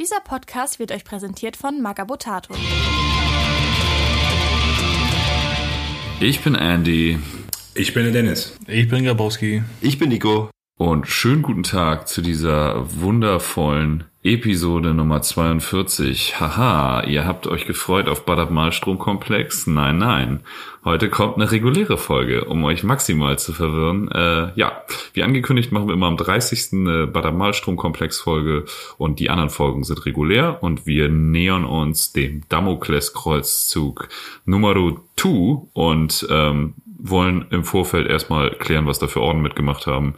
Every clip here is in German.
Dieser Podcast wird euch präsentiert von Magabotato. Ich bin Andy. Ich bin der Dennis. Ich bin Grabowski. Ich bin Nico. Und schönen guten Tag zu dieser wundervollen Episode Nummer 42. Haha, ihr habt euch gefreut auf Badab Malstromkomplex? Nein, nein. Heute kommt eine reguläre Folge, um euch maximal zu verwirren. Äh, ja, wie angekündigt machen wir immer am 30. eine Badab Malstromkomplex Folge und die anderen Folgen sind regulär und wir nähern uns dem Damokles Kreuzzug Nummer 2 und ähm, wollen im Vorfeld erstmal klären, was da für Orden mitgemacht haben.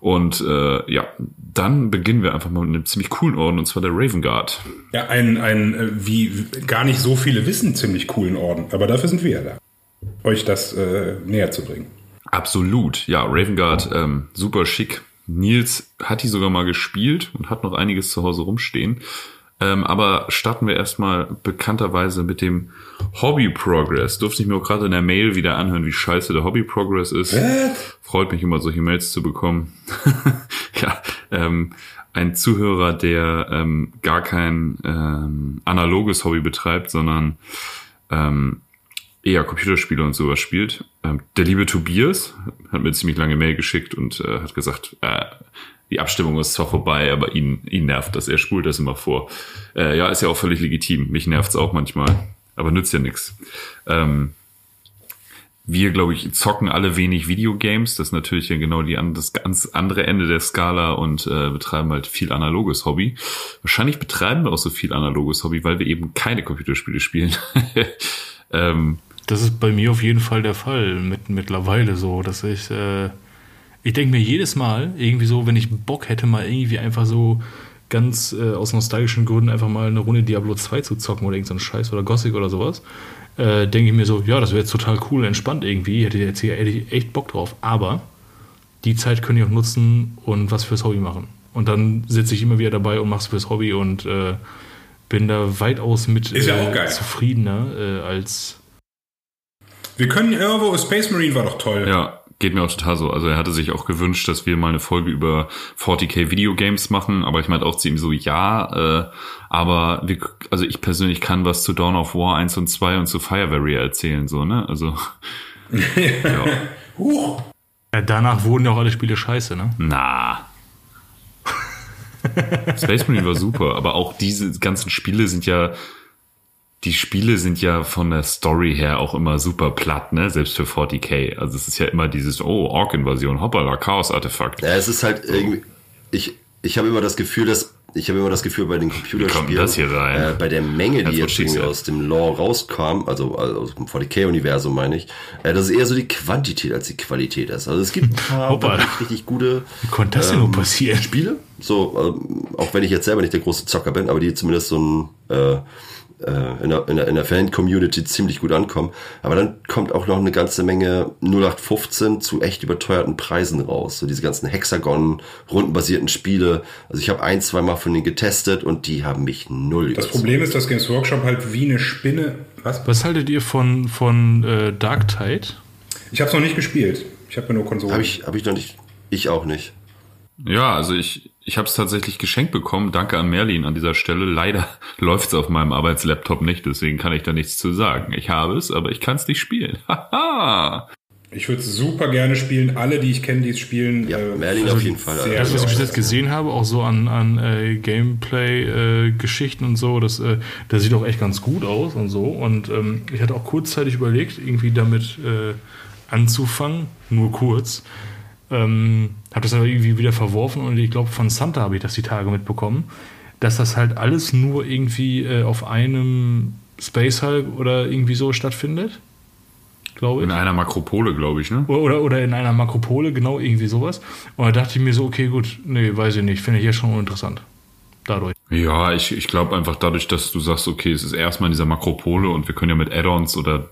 Und äh, ja, dann beginnen wir einfach mal mit einem ziemlich coolen Orden, und zwar der Raven Guard. Ja, ein, ein äh, wie gar nicht so viele wissen, ziemlich coolen Orden. Aber dafür sind wir ja da, euch das äh, näher zu bringen. Absolut, ja, Raven Guard, ähm, super schick. Nils hat die sogar mal gespielt und hat noch einiges zu Hause rumstehen. Ähm, aber starten wir erstmal bekannterweise mit dem Hobby Progress. Durfte ich mir auch gerade in der Mail wieder anhören, wie scheiße der Hobby Progress ist. What? Freut mich immer, solche Mails zu bekommen. ja, ähm, ein Zuhörer, der ähm, gar kein ähm, analoges Hobby betreibt, sondern ähm, eher Computerspiele und sowas spielt. Ähm, der liebe Tobias hat mir ziemlich lange Mail geschickt und äh, hat gesagt, äh, die Abstimmung ist zwar vorbei, aber ihn, ihn nervt das. Er spult das immer vor. Äh, ja, ist ja auch völlig legitim. Mich nervt's auch manchmal, aber nützt ja nichts. Ähm, wir, glaube ich, zocken alle wenig Videogames. Das ist natürlich ja genau die, das ganz andere Ende der Skala und äh, betreiben halt viel analoges Hobby. Wahrscheinlich betreiben wir auch so viel analoges Hobby, weil wir eben keine Computerspiele spielen. ähm, das ist bei mir auf jeden Fall der Fall mit, mittlerweile so, dass ich äh, ich denke mir jedes Mal, irgendwie so, wenn ich Bock hätte, mal irgendwie einfach so ganz äh, aus nostalgischen Gründen einfach mal eine Runde Diablo 2 zu zocken oder irgendein so Scheiß oder Gothic oder sowas, äh, denke ich mir so, ja, das wäre jetzt total cool, entspannt irgendwie, hätte, jetzt hier, hätte ich echt Bock drauf. Aber die Zeit könnte ich auch nutzen und was fürs Hobby machen. Und dann sitze ich immer wieder dabei und mach's fürs Hobby und äh, bin da weitaus mit ja äh, zufriedener äh, als. Wir können irgendwo, Space Marine war doch toll. Ja, Geht mir auch total so. Also er hatte sich auch gewünscht, dass wir mal eine Folge über 40k Videogames machen, aber ich meinte auch zu ihm so, ja, äh, aber wir, also ich persönlich kann was zu Dawn of War 1 und 2 und zu Fire Warrior erzählen, so, ne? Also. ja. Huch. ja. Danach wurden ja auch alle Spiele scheiße, ne? Na. Space Marine war super, aber auch diese ganzen Spiele sind ja die Spiele sind ja von der Story her auch immer super platt, ne? Selbst für 40k. Also es ist ja immer dieses, oh, Ork-Invasion, hoppala, Chaos-Artefakt. Ja, es ist halt irgendwie, ich, ich habe immer das Gefühl, dass ich habe immer das Gefühl bei den Computerspielen, das hier rein? Äh, bei der Menge, die jetzt irgendwie aus dem Lore rauskam, also, also aus dem 40k-Universum meine ich, äh, dass es eher so die Quantität als die Qualität ist. Also es gibt ein paar richtig, richtig gute Wie konnte das ähm, passieren? Spiele, so, ähm, auch wenn ich jetzt selber nicht der große Zocker bin, aber die zumindest so ein äh, äh, in der, in der, in der Fan-Community ziemlich gut ankommen. Aber dann kommt auch noch eine ganze Menge 0815 zu echt überteuerten Preisen raus. So diese ganzen Hexagon-rundenbasierten Spiele. Also ich habe ein, zwei Mal von denen getestet und die haben mich null Das Problem ist, dass Games Workshop halt wie eine Spinne. Was? Was haltet ihr von, von äh, Dark Tide? Ich habe es noch nicht gespielt. Ich habe mir nur Konsolen. Habe ich, hab ich noch nicht. Ich auch nicht. Ja, also ich, ich habe es tatsächlich geschenkt bekommen. Danke an Merlin an dieser Stelle. Leider läuft es auf meinem Arbeitslaptop nicht, deswegen kann ich da nichts zu sagen. Ich habe es, aber ich kann es nicht spielen. Haha. ich würde es super gerne spielen. Alle, die ich kenne, die es spielen. Ja, äh, Merlin auf jeden Fall. Sehr das, was ich bis jetzt gesehen habe, auch so an, an äh, Gameplay-Geschichten äh, und so, das, äh, das sieht auch echt ganz gut aus und so. Und ähm, ich hatte auch kurzzeitig überlegt, irgendwie damit äh, anzufangen, nur kurz. Ähm, habe das aber irgendwie wieder verworfen und ich glaube, von Santa habe ich das die Tage mitbekommen, dass das halt alles nur irgendwie äh, auf einem Space Hulk oder irgendwie so stattfindet. Glaube ich. In einer Makropole, glaube ich, ne? Oder, oder in einer Makropole, genau, irgendwie sowas. Und da dachte ich mir so, okay, gut, nee, weiß ich nicht, finde ich jetzt schon uninteressant dadurch. Ja, ich, ich glaube einfach dadurch, dass du sagst, okay, es ist erstmal in dieser Makropole und wir können ja mit Add-ons oder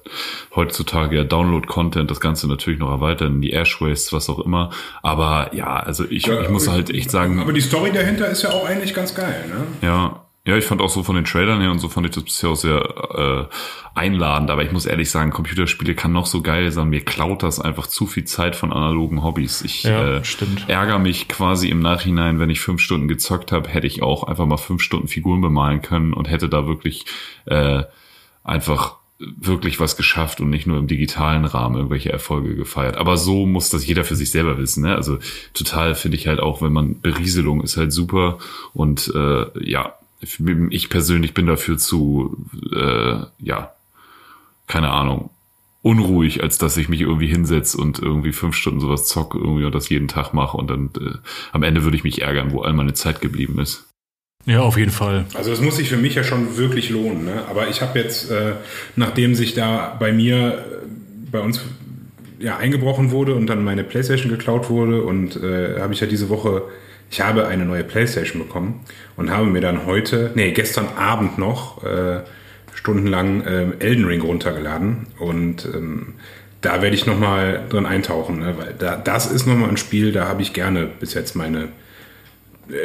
heutzutage ja Download-Content das Ganze natürlich noch erweitern, die Ashways, was auch immer. Aber ja, also ich, ja, ich muss halt echt sagen. Aber die Story dahinter ist ja auch eigentlich ganz geil, ne? Ja, Ja, ich fand auch so von den Trailern her und so fand ich das bisher auch sehr äh, einladend. Aber ich muss ehrlich sagen, Computerspiele kann noch so geil sein. Mir klaut das einfach zu viel Zeit von analogen Hobbys. Ich Ja, äh, ärgere mich quasi im Nachhinein, wenn ich fünf Stunden gezockt habe, hätte ich auch einfach mal fünf Stunden Figuren bemalen können und hätte da wirklich äh, einfach wirklich was geschafft und nicht nur im digitalen Rahmen irgendwelche Erfolge gefeiert. Aber so muss das jeder für sich selber wissen. Ne? Also total finde ich halt auch, wenn man Berieselung ist halt super und äh, ja, ich persönlich bin dafür zu, äh, ja, keine Ahnung, unruhig, als dass ich mich irgendwie hinsetze und irgendwie fünf Stunden sowas zocke irgendwie und das jeden Tag mache und dann äh, am Ende würde ich mich ärgern, wo all meine Zeit geblieben ist. Ja, auf jeden Fall. Also das muss sich für mich ja schon wirklich lohnen. Ne? Aber ich habe jetzt, äh, nachdem sich da bei mir, äh, bei uns ja eingebrochen wurde und dann meine Playstation geklaut wurde und äh, habe ich ja diese Woche, ich habe eine neue Playstation bekommen und habe mir dann heute, nee, gestern Abend noch äh, stundenlang äh, Elden Ring runtergeladen und ähm, da werde ich nochmal drin eintauchen, ne? weil da, das ist nochmal ein Spiel, da habe ich gerne bis jetzt meine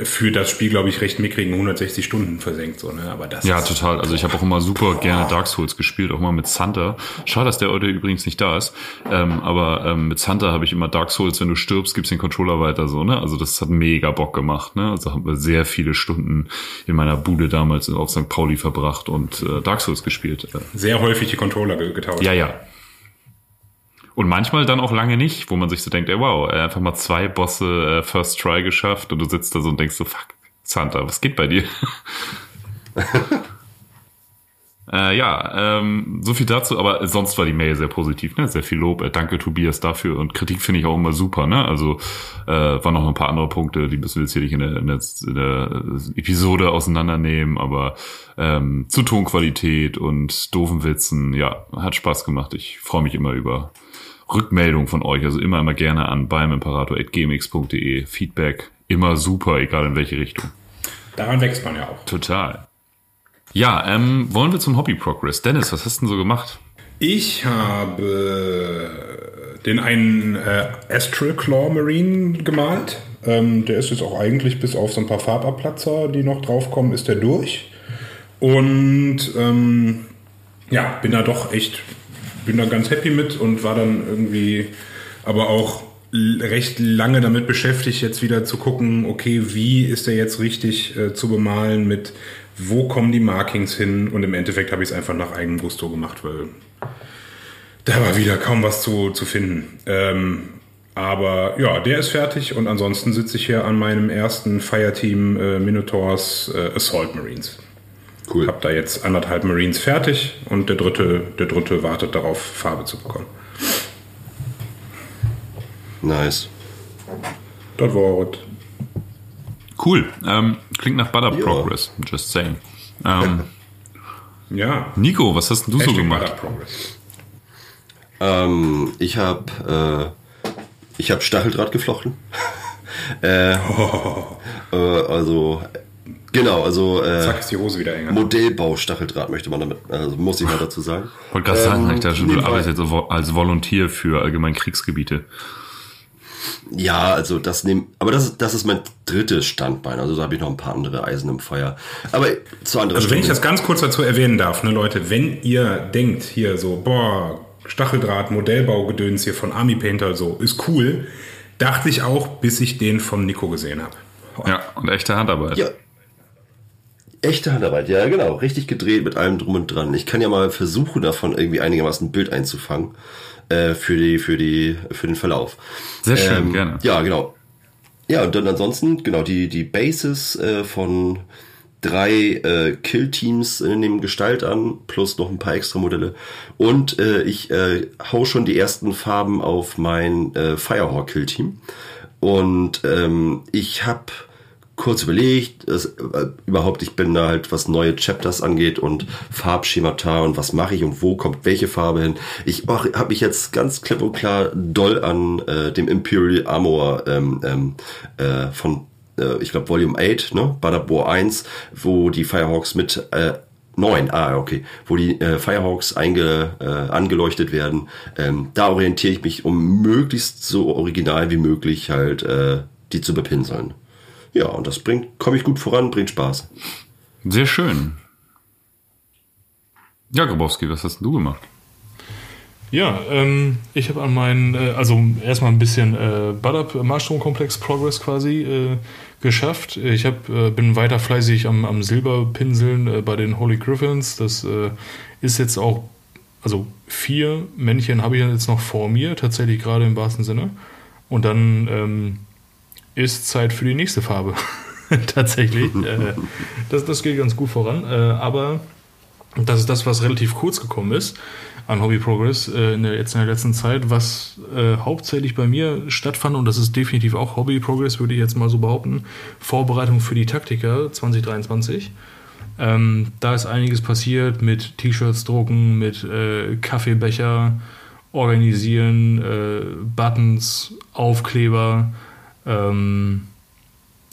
für das Spiel, glaube ich, recht mickrigen 160 Stunden versenkt. So, ne? Aber das Ja, total. Also ich habe auch immer super gerne Dark Souls gespielt, auch mal mit Santa. Schade, dass der heute übrigens nicht da ist. Ähm, aber ähm, mit Santa habe ich immer Dark Souls, wenn du stirbst, gibst den Controller weiter so, ne? Also das hat mega Bock gemacht, ne? Also haben wir sehr viele Stunden in meiner Bude damals auf St. Pauli verbracht und äh, Dark Souls gespielt. Sehr häufig die Controller ge- getauscht. ja, ja. Und manchmal dann auch lange nicht, wo man sich so denkt, ey, wow, einfach mal zwei Bosse äh, First Try geschafft und du sitzt da so und denkst so, fuck, Santa, was geht bei dir? Äh, ja, ähm, so viel dazu, aber sonst war die Mail sehr positiv, ne? Sehr viel Lob. Äh, danke Tobias dafür und Kritik finde ich auch immer super, ne? Also äh, waren noch ein paar andere Punkte, die müssen wir jetzt hier nicht in der, in der, in der Episode auseinandernehmen, aber ähm, zu Tonqualität und doofen Witzen, ja, hat Spaß gemacht. Ich freue mich immer über Rückmeldung von euch, also immer immer gerne an beim Imperator@gmx.de. Feedback immer super, egal in welche Richtung. Daran wächst man ja auch. Total. Ja, ähm, wollen wir zum Hobby Progress. Dennis, was hast du denn so gemacht? Ich habe den einen äh, Astral Claw Marine gemalt. Ähm, der ist jetzt auch eigentlich bis auf so ein paar Farbabplatzer, die noch draufkommen, ist der durch. Und ähm, ja, bin da doch echt, bin da ganz happy mit und war dann irgendwie aber auch recht lange damit beschäftigt, jetzt wieder zu gucken, okay, wie ist der jetzt richtig äh, zu bemalen mit wo kommen die Markings hin und im Endeffekt habe ich es einfach nach eigenem Gusto gemacht, weil da war wieder kaum was zu, zu finden. Ähm, aber ja, der ist fertig und ansonsten sitze ich hier an meinem ersten Fireteam äh, Minotaurs äh, Assault Marines. Cool. Hab da jetzt anderthalb Marines fertig und der dritte, der dritte wartet darauf, Farbe zu bekommen. Nice. Das war es. Cool. Ähm, klingt nach Butter Ja. Progress. Just saying. Ähm, Ja. Nico, was hast denn du so Hashtag gemacht? Butter Progress. Ähm, ich habe äh, ich habe Stacheldraht geflochten. äh, äh, also genau, also äh, Zack ist die Hose wieder enger. Modellbau Stacheldraht möchte man damit, also muss ich mal dazu sagen. wollte gerade sagen, Ähm, ich dachte, schon, du arbeitest jetzt als Volontier für allgemein Kriegsgebiete. Ja, also das nehmen, aber das ist, das ist mein drittes Standbein. Also da habe ich noch ein paar andere Eisen im Feuer. Aber zu anderen Also wenn ich das ganz kurz dazu erwähnen darf, ne Leute, wenn ihr denkt hier so, boah, Stacheldraht, Modellbaugedöns hier von Army Painter so, ist cool, dachte ich auch, bis ich den von Nico gesehen habe. Ja, und echte Handarbeit. Ja. Echte Handarbeit, ja genau, richtig gedreht mit allem drum und dran. Ich kann ja mal versuchen, davon irgendwie einigermaßen ein Bild einzufangen äh, für die, für die, für den Verlauf. Sehr schön, gerne. Ja, genau. Ja, und dann ansonsten, genau, die, die Bases äh, von drei äh, Kill-Teams äh, nehmen Gestalt an, plus noch ein paar extra Modelle. Und äh, ich äh, hau schon die ersten Farben auf mein äh, Firehawk-Kill-Team. Und ähm, ich habe kurz überlegt, es, äh, überhaupt, ich bin da halt, was neue Chapters angeht und Farbschemata und was mache ich und wo kommt welche Farbe hin. Ich habe mich jetzt ganz klipp und klar doll an äh, dem Imperial Armor ähm, ähm, äh, von, äh, ich glaube, Volume 8, ne? Badabor 1, wo die Firehawks mit äh, 9, ah, okay, wo die äh, Firehawks einge, äh, angeleuchtet werden. Ähm, da orientiere ich mich, um möglichst so original wie möglich halt äh, die zu bepinseln. Ja, und das bringt, komme ich gut voran, bringt Spaß. Sehr schön. Ja, Grabowski, was hast denn du gemacht? Ja, ähm, ich habe an meinen, äh, also erstmal ein bisschen äh, Butter Marstromkomplex Progress quasi äh, geschafft. Ich hab, äh, bin weiter fleißig am, am Silberpinseln äh, bei den Holy Griffins. Das äh, ist jetzt auch, also vier Männchen habe ich jetzt noch vor mir, tatsächlich gerade im wahrsten Sinne. Und dann ähm, ist Zeit für die nächste Farbe. tatsächlich. äh, das, das geht ganz gut voran. Äh, aber das ist das, was relativ kurz gekommen ist an Hobby Progress äh, in der, jetzt in der letzten Zeit, was äh, hauptsächlich bei mir stattfand, und das ist definitiv auch Hobby Progress, würde ich jetzt mal so behaupten, Vorbereitung für die Taktiker 2023. Ähm, da ist einiges passiert mit T-Shirts drucken, mit äh, Kaffeebecher organisieren, äh, Buttons, Aufkleber ähm,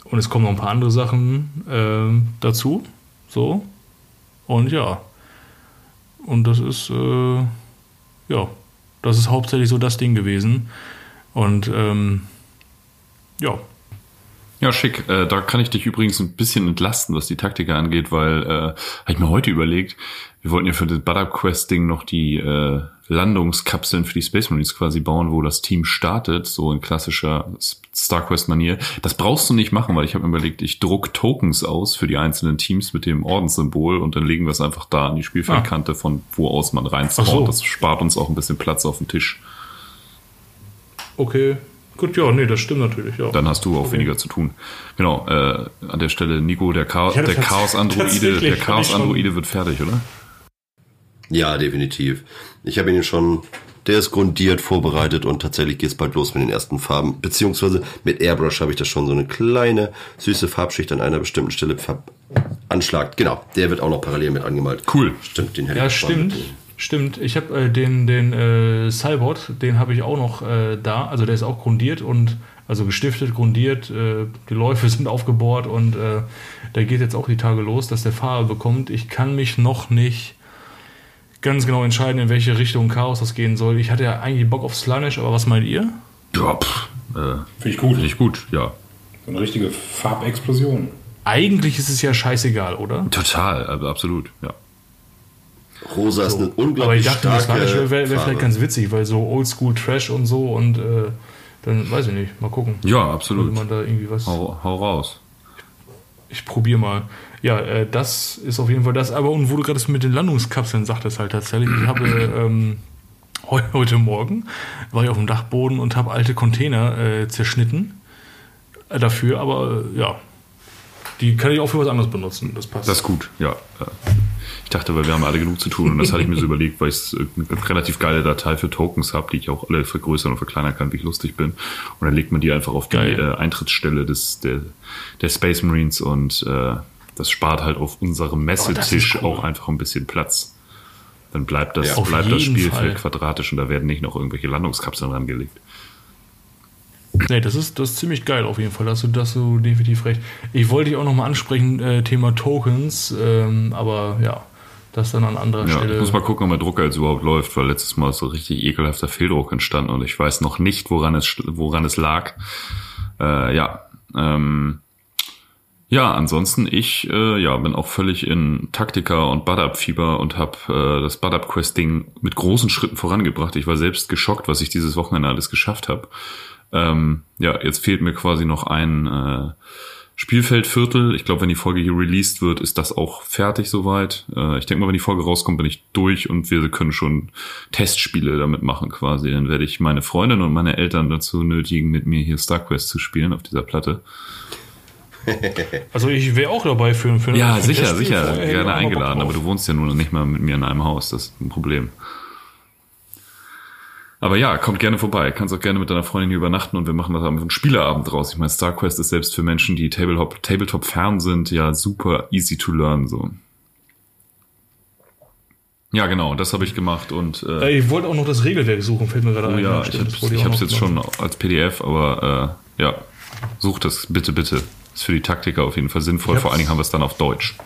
und es kommen noch ein paar andere Sachen äh, dazu. So. Und ja, und das ist, äh, ja, das ist hauptsächlich so das Ding gewesen. Und ähm, ja. Ja, schick. Äh, da kann ich dich übrigens ein bisschen entlasten, was die Taktiker angeht, weil äh, habe ich mir heute überlegt, wir wollten ja für das Butter Quest Ding noch die äh, Landungskapseln für die Space Marines quasi bauen, wo das Team startet, so in klassischer StarQuest-Manier. Das brauchst du nicht machen, weil ich habe mir überlegt, ich druck Tokens aus für die einzelnen Teams mit dem Ordenssymbol und dann legen wir es einfach da an die Spielfeldkante, von wo aus man rein So. Das spart uns auch ein bisschen Platz auf dem Tisch. Okay, Gut, ja, nee, das stimmt natürlich. Ja. Dann hast du auch okay. weniger zu tun. Genau, äh, an der Stelle, Nico, der, Chaos, der Chaos-Androide, der Chaos-Androide wird fertig, oder? Ja, definitiv. Ich habe ihn schon, der ist grundiert vorbereitet und tatsächlich geht es bald los mit den ersten Farben. Beziehungsweise mit Airbrush habe ich da schon so eine kleine, süße Farbschicht an einer bestimmten Stelle veranschlagt. Genau, der wird auch noch parallel mit angemalt. Cool. Stimmt, den hätte ja, ich stimmt. Stimmt, ich habe äh, den, den äh, Cybot, den habe ich auch noch äh, da. Also der ist auch grundiert und also gestiftet, grundiert. Äh, die Läufe sind aufgebohrt und äh, der geht jetzt auch die Tage los, dass der Farbe bekommt. Ich kann mich noch nicht ganz genau entscheiden, in welche Richtung Chaos das gehen soll. Ich hatte ja eigentlich Bock auf Slanish, aber was meint ihr? Ja, pff, äh, finde ich gut. Finde ich gut, ja. So eine richtige Farbexplosion. Eigentlich ist es ja scheißegal, oder? Total, also absolut, ja. Rosa ist eine unglaublich Aber ich dachte, starke Slanish wäre wär vielleicht ganz witzig, weil so Oldschool Trash und so und äh, dann weiß ich nicht, mal gucken. Ja, absolut. man da irgendwie was. Hau, hau raus. Ich, ich probiere mal. Ja, äh, das ist auf jeden Fall das. Aber und wo du gerade mit den Landungskapseln sagtest halt tatsächlich, ich habe ähm, heu, heute Morgen war ich auf dem Dachboden und habe alte Container äh, zerschnitten äh, dafür, aber äh, ja, die kann ich auch für was anderes benutzen. Das passt. Das ist gut, ja. Ich dachte, weil wir haben alle genug zu tun und das hatte ich mir so überlegt, weil ich eine relativ geile Datei für Tokens habe, die ich auch alle vergrößern und verkleinern kann, wie ich lustig bin. Und dann legt man die einfach auf die äh, Eintrittsstelle des, der, der Space Marines und äh, das spart halt auf unserem Messetisch oh, cool. auch einfach ein bisschen Platz. Dann bleibt das, ja, bleibt das Spielfeld Fall. quadratisch und da werden nicht noch irgendwelche Landungskapseln rangelegt. Nee, das ist, das ist ziemlich geil auf jeden Fall. Da hast du, hast du definitiv recht. Ich wollte dich auch nochmal ansprechen, äh, Thema Tokens, ähm, aber ja, das dann an anderer ja, Stelle. Ich muss mal gucken, ob mein Drucker jetzt überhaupt läuft, weil letztes Mal ist so richtig ekelhafter Fehldruck entstanden und ich weiß noch nicht, woran es, woran es lag. Äh, ja, ähm, ja, ansonsten ich äh, ja bin auch völlig in Taktika und Bad-Up-Fieber und habe äh, das Bad-Up-Quest-Ding mit großen Schritten vorangebracht. Ich war selbst geschockt, was ich dieses Wochenende alles geschafft habe. Ähm, ja, jetzt fehlt mir quasi noch ein äh, Spielfeldviertel. Ich glaube, wenn die Folge hier released wird, ist das auch fertig soweit. Äh, ich denke mal, wenn die Folge rauskommt, bin ich durch und wir können schon Testspiele damit machen quasi. Dann werde ich meine Freundin und meine Eltern dazu nötigen, mit mir hier StarQuest zu spielen auf dieser Platte. Also ich wäre auch dabei für, für Ja, für sicher, sicher, gerne eingeladen, aber du wohnst ja nun nicht mal mit mir in einem Haus, das ist ein Problem. Aber ja, kommt gerne vorbei. Kannst auch gerne mit deiner Freundin hier übernachten und wir machen da einen Spieleabend draus. Ich meine, StarQuest ist selbst für Menschen, die Tabletop, Tabletop fern sind, ja super easy to learn so. Ja, genau, das habe ich gemacht und äh, ich wollte auch noch das Regelwerk suchen, fällt mir gerade oh, ein. Ja, ich habe es jetzt schon als PDF, aber äh, ja, such das bitte, bitte. Ist für die Taktiker auf jeden Fall sinnvoll. Vor allen Dingen haben wir es dann auf Deutsch.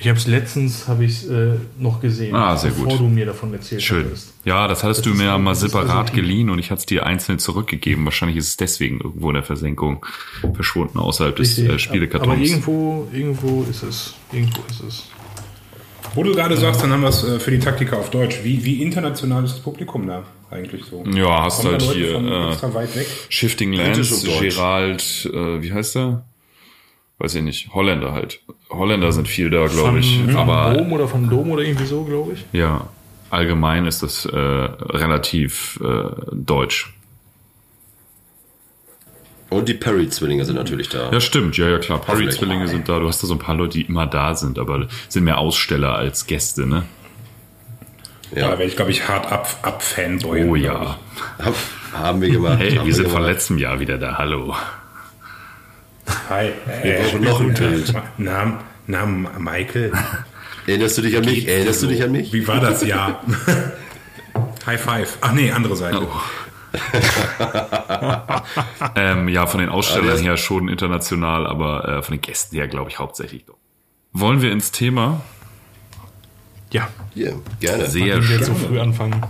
Ich habe es letztens habe ich äh, noch gesehen, Ah, sehr bevor gut. du mir davon erzählt Schön. hattest. Ja, das hattest Das du mir auch- mal ist separat also- geliehen und ich hatte es dir einzeln zurückgegeben. Wahrscheinlich ist es deswegen irgendwo in der Versenkung verschwunden außerhalb des Richtig. äh, Aber Spielekartons. irgendwo, irgendwo ist es. Irgendwo ist es. Wo du gerade sagst, dann haben wir es äh, für die Taktiker auf Deutsch. Wie, wie international ist das Publikum da eigentlich so? Ja, hast Kommen da halt hier von äh, extra weit weg? Shifting Lands. Gerald, äh, wie heißt der? Weiß ich nicht. Holländer halt. Holländer sind viel da, glaube ich. Von Aber Dom oder von Dom oder irgendwie so, glaube ich. ja, allgemein ist das äh, relativ äh, deutsch. Und die Perry-Zwillinge sind natürlich da. Ja, stimmt. Ja, ja, klar. Perry-Zwillinge sind da. Du hast da so ein paar Leute, die immer da sind, aber sind mehr Aussteller als Gäste, ne? Ja. Da wäre ich, glaube ich, hart ab, ab Fanboy. Oh ja. Hab, haben wir gemacht. Hey, haben wir sind von letztem Jahr wieder da. Hallo. Hi. Wir Äh, brauchen noch ein Bild. Namen, Namen Michael. Erinnerst du dich an mich? Erinnerst du dich an mich? Wie war das Jahr? High five. Ach nee, andere Seite. Oh. Ähm, ja, von den Ausstellern her schon international, aber äh, von den Gästen her, glaube ich, hauptsächlich doch. Wollen wir ins Thema? Ja. Hier, gerne. Sehr wir schön. jetzt so früh anfangen.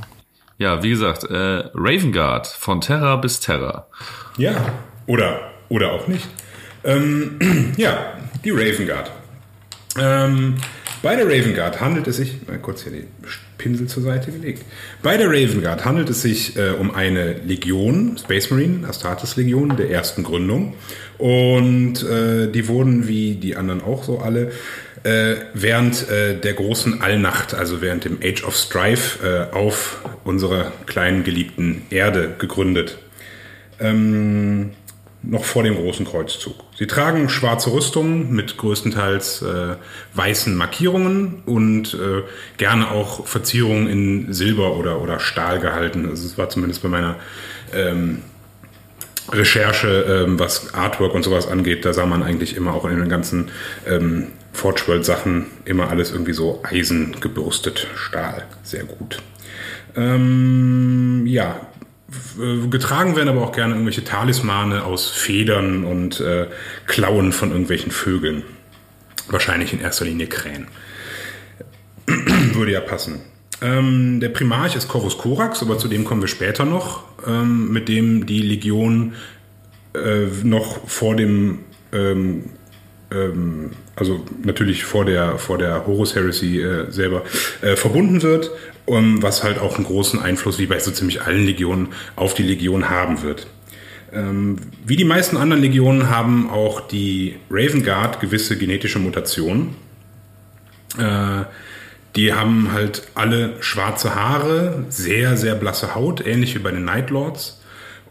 Ja, wie gesagt, äh, Ravengard von Terra bis Terra. Ja, oder, oder auch nicht. Ähm, ja, die Raven Guard. Ähm, bei der Raven Guard handelt es sich, mal kurz hier die Pinsel zur Seite gelegt. Bei der Raven Guard handelt es sich äh, um eine Legion, Space Marine, Astartes Legion der ersten Gründung. Und äh, die wurden, wie die anderen auch so alle, äh, während äh, der großen Allnacht, also während dem Age of Strife, äh, auf unserer kleinen geliebten Erde gegründet ähm, noch vor dem großen Kreuzzug. Sie tragen schwarze Rüstungen mit größtenteils äh, weißen Markierungen und äh, gerne auch Verzierungen in Silber oder, oder Stahl gehalten. Also es war zumindest bei meiner ähm, Recherche, ähm, was Artwork und sowas angeht, da sah man eigentlich immer auch in den ganzen ähm, Forge World Sachen immer alles irgendwie so Eisen gebürstet, Stahl, sehr gut. Ähm, ja, getragen werden aber auch gerne irgendwelche Talismane aus Federn und äh, Klauen von irgendwelchen Vögeln. Wahrscheinlich in erster Linie Krähen. Würde ja passen. Ähm, der Primarch ist Corvus Corax, aber zu dem kommen wir später noch, ähm, mit dem die Legion äh, noch vor dem, ähm, ähm, also natürlich vor der, vor der Horus Heresy äh, selber äh, verbunden wird, um, was halt auch einen großen Einfluss, wie bei so ziemlich allen Legionen, auf die Legion haben wird. Ähm, wie die meisten anderen Legionen haben auch die Raven Guard gewisse genetische Mutationen. Äh, die haben halt alle schwarze Haare, sehr, sehr blasse Haut, ähnlich wie bei den Night Lords.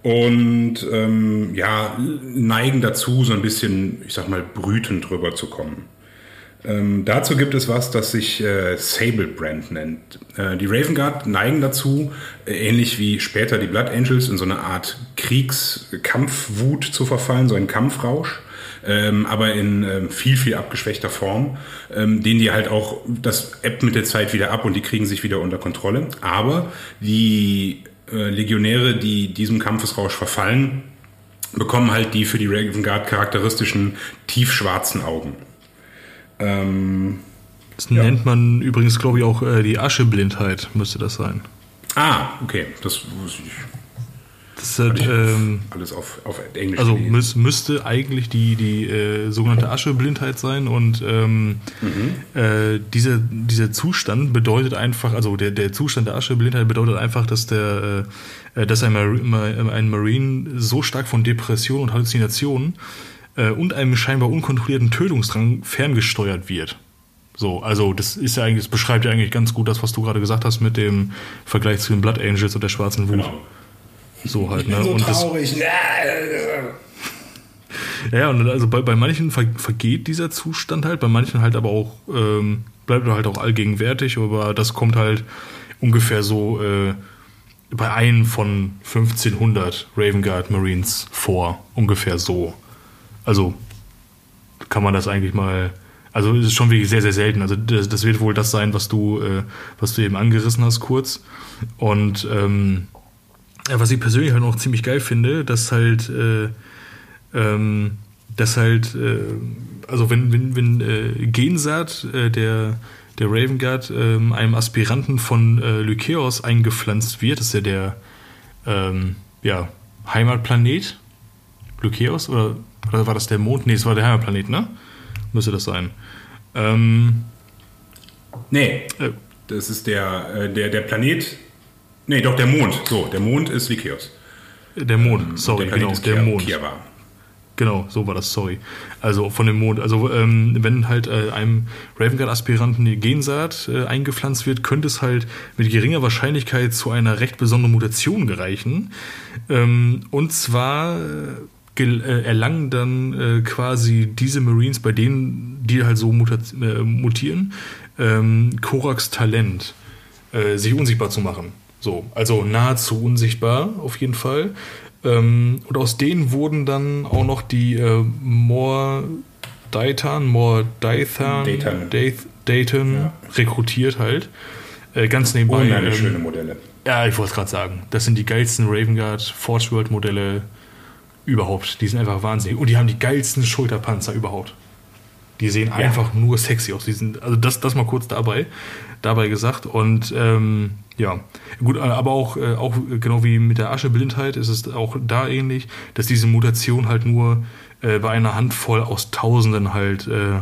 Und ähm, ja, neigen dazu, so ein bisschen, ich sag mal, brütend drüber zu kommen. Ähm, dazu gibt es was, das sich äh, Sable Brand nennt. Äh, die Raven Guard neigen dazu, äh, ähnlich wie später die Blood Angels, in so eine Art Kriegskampfwut zu verfallen, so ein Kampfrausch. Ähm, aber in ähm, viel, viel abgeschwächter Form, ähm, den die halt auch, das ebbt mit der Zeit wieder ab und die kriegen sich wieder unter Kontrolle. Aber die äh, Legionäre, die diesem Kampfesrausch verfallen, bekommen halt die für die Raven Guard charakteristischen tiefschwarzen Augen. Ähm, Das nennt man übrigens, glaube ich, auch äh, die Ascheblindheit, müsste das sein. ah, okay, das wusste ich Das ist halt, ähm, alles auf, auf Englisch. also müß, müsste eigentlich die, die äh, sogenannte Ascheblindheit sein und ähm, äh, dieser, dieser Zustand bedeutet einfach, also der, der Zustand der Ascheblindheit bedeutet einfach, dass der äh, dass ein, Mar ein Marine so stark von Depression und Halluzinationen äh, und einem scheinbar unkontrollierten Tötungsdrang ferngesteuert wird. So, also das ist ja eigentlich, das beschreibt ja eigentlich ganz gut das, was du gerade gesagt hast mit dem Vergleich zu den Blood Angels und der schwarzen Wut. Genau. So halt, ne? so und das, traurig. ja, und also bei, bei manchen ver vergeht dieser Zustand halt, bei manchen halt aber auch, ähm, bleibt er halt auch allgegenwärtig, aber das kommt halt ungefähr so äh, bei einem von 1500 Raven Guard Marines vor, ungefähr so. Also kann man das eigentlich mal, also es ist schon wirklich sehr, sehr selten. Also das, das wird wohl das sein, was du, äh, was du eben angerissen hast kurz. Und ähm, was ich persönlich halt noch ziemlich geil finde, dass halt, äh, ähm, dass halt äh, also wenn, wenn, wenn äh, Gensat, äh, der, der Raven Guard, ähm, einem Aspiranten von äh, Lykeos eingepflanzt wird, das ist ja der ähm, ja, Heimatplanet, Lykeos, oder, oder war das der Mond? Nee, es war der Heimatplanet, ne? Müsste das sein. Ähm, Nee, äh, das ist der, äh, der, der Planet. Nee, doch, der Mond. So, der Mond ist Lykeos. der Mond, sorry, der genau, der Mond. Kiava. Genau, so war das, sorry. Also von dem Mond. Also ähm, wenn halt äh, einem Raven Guard-Aspiranten die Gensaat äh, eingepflanzt wird, könnte es halt mit geringer Wahrscheinlichkeit zu einer recht besonderen Mutation gereichen. Ähm, und zwar äh, erlangen dann äh, quasi diese Marines, bei denen die halt so äh, mutieren, ähm, Koraks Talent, äh, sich unsichtbar zu machen. So, also nahezu unsichtbar auf jeden Fall. Ähm, und aus denen wurden dann auch noch die äh, More Dayton, More Dayton, Dayton. Dath- Dayton Ja. rekrutiert halt. Äh, ganz nebenbei. Unheimlich ähm, schöne Modelle. ja, ich wollte es gerade sagen. Das sind die geilsten Raven Guard Forge World Modelle überhaupt. Die sind einfach wahnsinnig. Und die haben die geilsten Schulterpanzer überhaupt. Die sehen einfach nur sexy aus. Die sind, also das, das mal kurz dabei, dabei gesagt. Und ähm, ja, gut, aber auch, äh, auch genau wie mit der Ascheblindheit ist es auch da ähnlich, dass diese Mutation halt nur äh, bei einer Handvoll aus Tausenden halt äh,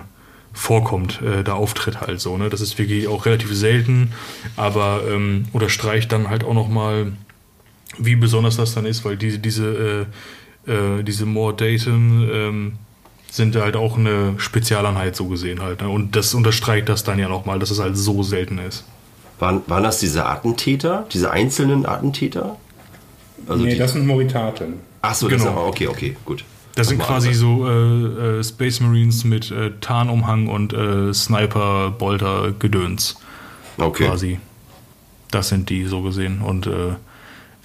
vorkommt, äh, da auftritt halt so. Ne? Das ist wirklich auch relativ selten, aber ähm, unterstreicht dann halt auch nochmal, wie besonders das dann ist, weil diese, diese, äh, diese More Dayton ähm, sind halt auch eine Spezialeinheit so gesehen halt. Ne? Und das unterstreicht das dann ja nochmal, dass es halt so selten ist. Waren, waren das diese Attentäter, diese einzelnen Attentäter? Also nee, die, das sind Moritaten. Achso, das genau. ist aber, okay, okay, gut. Das sind quasi so äh, äh, Space Marines mit äh, Tarnumhang und äh, Sniper, Bolter, Gedöns. Okay. quasi. Das sind die so gesehen. Und äh,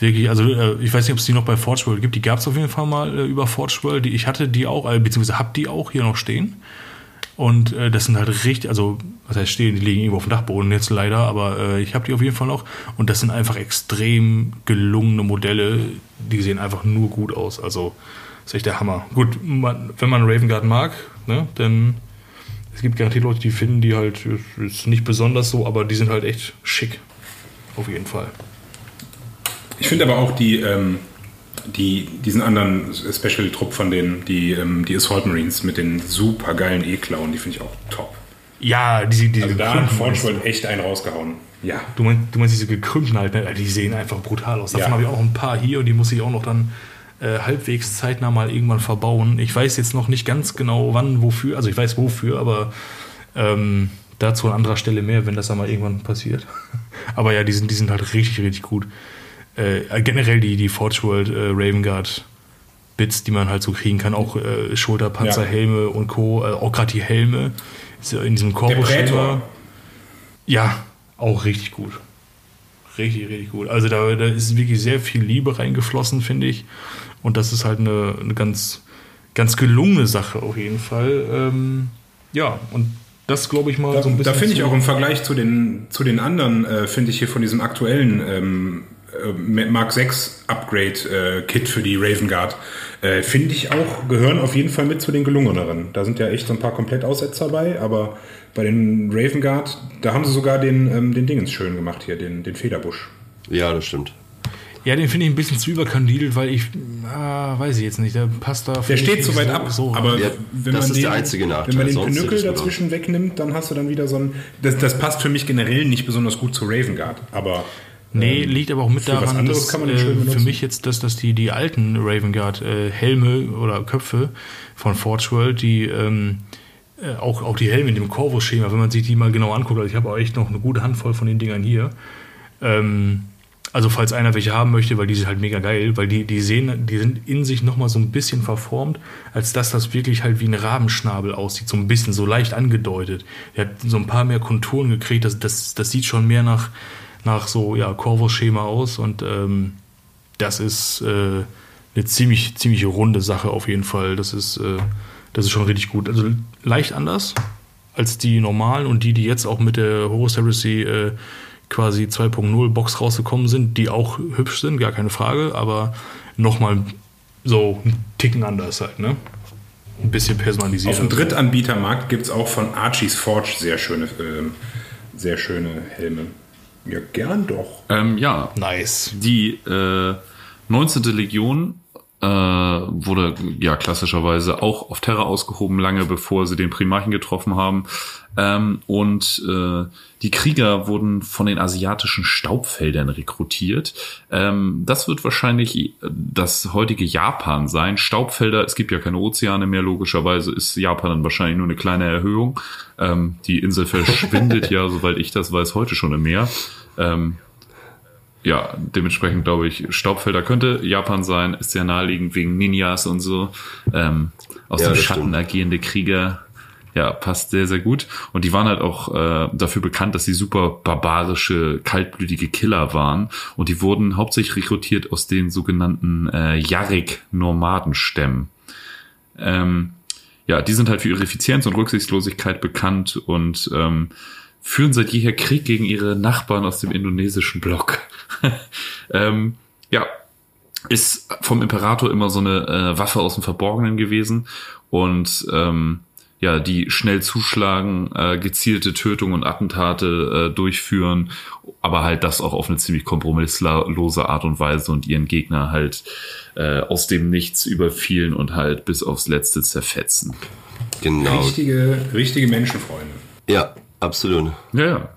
wirklich, also äh, ich weiß nicht, ob es die noch bei Forge World gibt. Die gab es auf jeden Fall mal äh, über Forge World. Die, ich hatte die auch, äh, beziehungsweise hab die auch hier noch stehen. Und äh, das sind halt richtig, also was heißt stehen, die liegen irgendwo auf dem Dachboden jetzt leider, aber äh, ich habe die auf jeden Fall noch. Und das sind einfach extrem gelungene Modelle. Die sehen einfach nur gut aus. Also ist echt der Hammer. Gut, man, wenn man Raven Guard mag, ne, dann es gibt garantiert Leute, die finden die halt ist- ist nicht besonders so, aber die sind halt echt schick. Auf jeden Fall. Ich finde aber auch die, ähm, die, diesen anderen Special-Trupp von denen, die, ähm, die Assault Marines mit den super geilen E-Klauen, die finde ich auch top. Ja, diese, diese Also da hat gekrümmten, Forge meinst du? World echt einen rausgehauen. Ja. du, meinst, du meinst diese gekrümmten halt, ne? die sehen einfach brutal aus. Davon Ja. habe ich auch noch ein paar hier und die muss ich auch noch dann äh, halbwegs zeitnah mal irgendwann verbauen. Ich weiß jetzt noch nicht ganz genau wann, wofür, also ich weiß wofür, aber ähm, dazu an anderer Stelle mehr, wenn das dann mal irgendwann passiert. aber ja, die sind, die sind halt richtig, richtig gut. Äh, generell die, die Forge World äh, Raven Guard Bits, die man halt so kriegen kann, auch äh, Schulterpanzer, Ja. Helme und Co., äh, auch gerade die Helme ist ja in diesem. Prätor. Ja, auch richtig gut. Richtig, richtig gut. Also da, da ist wirklich sehr viel Liebe reingeflossen, finde ich. Und das ist halt eine, eine ganz, ganz gelungene Sache auf jeden Fall. Ähm, ja, und das glaube ich mal Da, so ein bisschen. da finde ich auch im Vergleich zu den, zu den anderen, äh, finde ich hier von diesem aktuellen ähm, äh, Mark 6 Upgrade äh, Kit für die Raven Guard, äh, finde ich auch, gehören auf jeden Fall mit zu den gelungeneren. Da sind ja echt so ein paar Komplettaussetzer bei, aber bei den Raven Guard, da haben sie sogar den, ähm, den Dingens schön gemacht hier, den, den Federbusch. Ja, das stimmt. Ja, den finde ich ein bisschen zu überkandidelt, weil ich, ah, weiß ich jetzt nicht, der passt da. Der steht so weit so- ab, so aber Ja, wenn das man ist den, der einzige Nachteil, Wenn man den Pinökel dazwischen wegnimmt, dann hast du dann wieder so ein. Das, das passt für mich generell nicht besonders gut zu Raven Guard, aber. Nee, ähm, liegt aber auch mit daran, dass äh, schön für mich jetzt, dass, dass die, die alten Raven Guard äh, Helme oder Köpfe von Forge World, die ähm, äh, auch, auch die Helme in dem Corvus-Schema, wenn man sich die mal genau anguckt, also ich habe auch echt noch eine gute Handvoll von den Dingern hier. Ähm, also falls einer welche haben möchte, weil die sind halt mega geil, weil die, die sehen, die sind in sich nochmal so ein bisschen verformt, als dass das wirklich halt wie ein Rabenschnabel aussieht, so ein bisschen, so leicht angedeutet. Der hat so ein paar mehr Konturen gekriegt, das, das, das sieht schon mehr nach, nach so, ja, Corvus-Schema aus und ähm, das ist äh, eine ziemlich, ziemlich runde Sache auf jeden Fall. Das ist, äh, das ist schon richtig gut. Also leicht anders als die normalen und die, die jetzt auch mit der Horus Heresy äh, quasi 2.0 Box rausgekommen sind, die auch hübsch sind, gar keine Frage, aber nochmal so einen Ticken anders halt, ne? Ein bisschen personalisiert. Auf dem Drittanbietermarkt gibt es auch von Archie's Forge sehr schöne, ähm, sehr schöne Helme. Ja, gern doch. Ähm, ja, Nice. die äh, 19. Legion äh, wurde ja klassischerweise auch auf Terra ausgehoben, lange bevor sie den Primarchen getroffen haben. Ähm, und äh, die Krieger wurden von den asiatischen Staubfeldern rekrutiert. Ähm, das wird wahrscheinlich das heutige Japan sein. Staubfelder, es gibt ja keine Ozeane mehr, logischerweise ist Japan dann wahrscheinlich nur eine kleine Erhöhung. Ähm, die Insel verschwindet ja, soweit ich das weiß, heute schon im Meer. Ähm, ja, dementsprechend glaube ich, Staubfelder könnte Japan sein, ist sehr naheliegend wegen Ninjas und so. Ähm, aus Ja, dem Schatten stimmt. agierende Krieger. Ja, passt sehr, sehr gut. Und die waren halt auch äh, dafür bekannt, dass sie super barbarische, kaltblütige Killer waren. Und die wurden hauptsächlich rekrutiert aus den sogenannten äh, Yarik-Nomadenstämmen. Ähm, ja, die sind halt für ihre Effizienz und Rücksichtslosigkeit bekannt und ähm, führen seit jeher Krieg gegen ihre Nachbarn aus dem indonesischen Block. ähm, ja, ist vom Imperator immer so eine äh, Waffe aus dem Verborgenen gewesen und ähm, ja, die schnell zuschlagen, äh, gezielte Tötungen und Attentate äh, durchführen, aber halt das auch auf eine ziemlich kompromisslose Art und Weise und ihren Gegner halt äh, aus dem Nichts überfielen und halt bis aufs Letzte zerfetzen. Genau. Richtige, richtige Menschenfreunde. Ja, absolut. Ja, ja.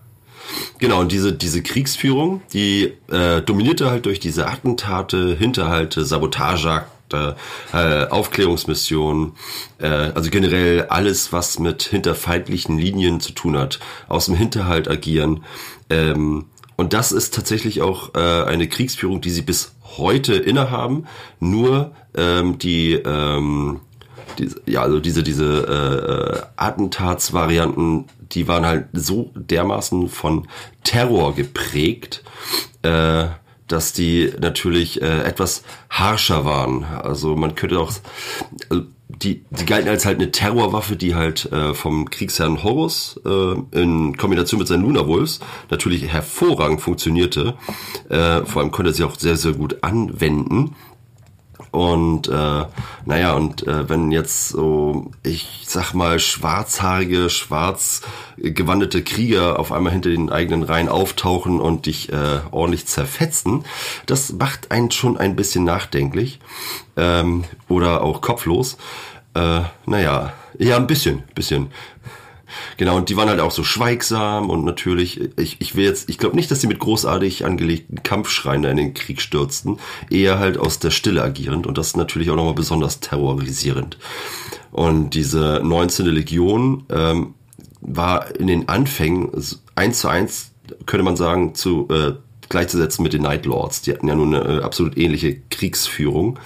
Genau, und diese, diese Kriegsführung, die äh, dominierte halt durch diese Attentate, Hinterhalte, Sabotageakte, äh, Aufklärungsmissionen, äh, also generell alles, was mit hinterfeindlichen Linien zu tun hat, aus dem Hinterhalt agieren. Ähm, und das ist tatsächlich auch äh, eine Kriegsführung, die sie bis heute innehaben. Nur ähm, die ähm, diese, ja, also diese, diese äh, Attentatsvarianten, die waren halt so dermaßen von Terror geprägt, äh, dass die natürlich äh, etwas harscher waren. Also man könnte auch, also die, die galten als halt eine Terrorwaffe, die halt äh, vom Kriegsherrn Horus äh, in Kombination mit seinen Luna Wolves natürlich hervorragend funktionierte. Äh, vor allem konnte er sie auch sehr, sehr gut anwenden. Und äh, naja, und äh, wenn jetzt so, ich sag mal, schwarzhaarige, schwarz gewandete Krieger auf einmal hinter den eigenen Reihen auftauchen und dich äh, ordentlich zerfetzen, das macht einen schon ein bisschen nachdenklich ähm, oder auch kopflos. Äh, naja, ja, ein bisschen, bisschen. Genau, und die waren halt auch so schweigsam und natürlich, ich, ich will jetzt, ich glaube nicht, dass sie mit großartig angelegten Kampfschreien in den Krieg stürzten, eher halt aus der Stille agierend und das ist natürlich auch nochmal besonders terrorisierend. Und diese 19. Legion ähm, war in den Anfängen eins zu eins, könnte man sagen, zu äh, gleichzusetzen mit den Night Lords. Die hatten ja nun eine äh, absolut ähnliche Kriegsführung.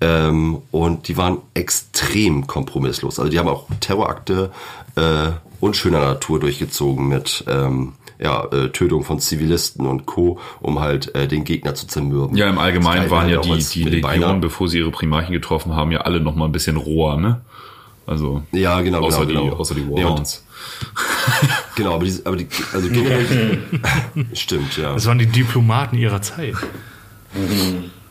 Ähm, und die waren extrem kompromisslos. Also die haben auch Terrorakte äh, unschöner Natur durchgezogen mit ähm, ja, äh, Tötung von Zivilisten und Co., um halt äh, den Gegner zu zermürben. Ja, im Allgemeinen waren ja halt die, die Legionen, bevor sie ihre Primarchen getroffen haben, ja alle noch mal ein bisschen roher, ne? Also Ja, genau, außer, genau, die, genau. außer die Warhounds. Genau, aber die, aber die also generell stimmt, ja. Das waren die Diplomaten ihrer Zeit.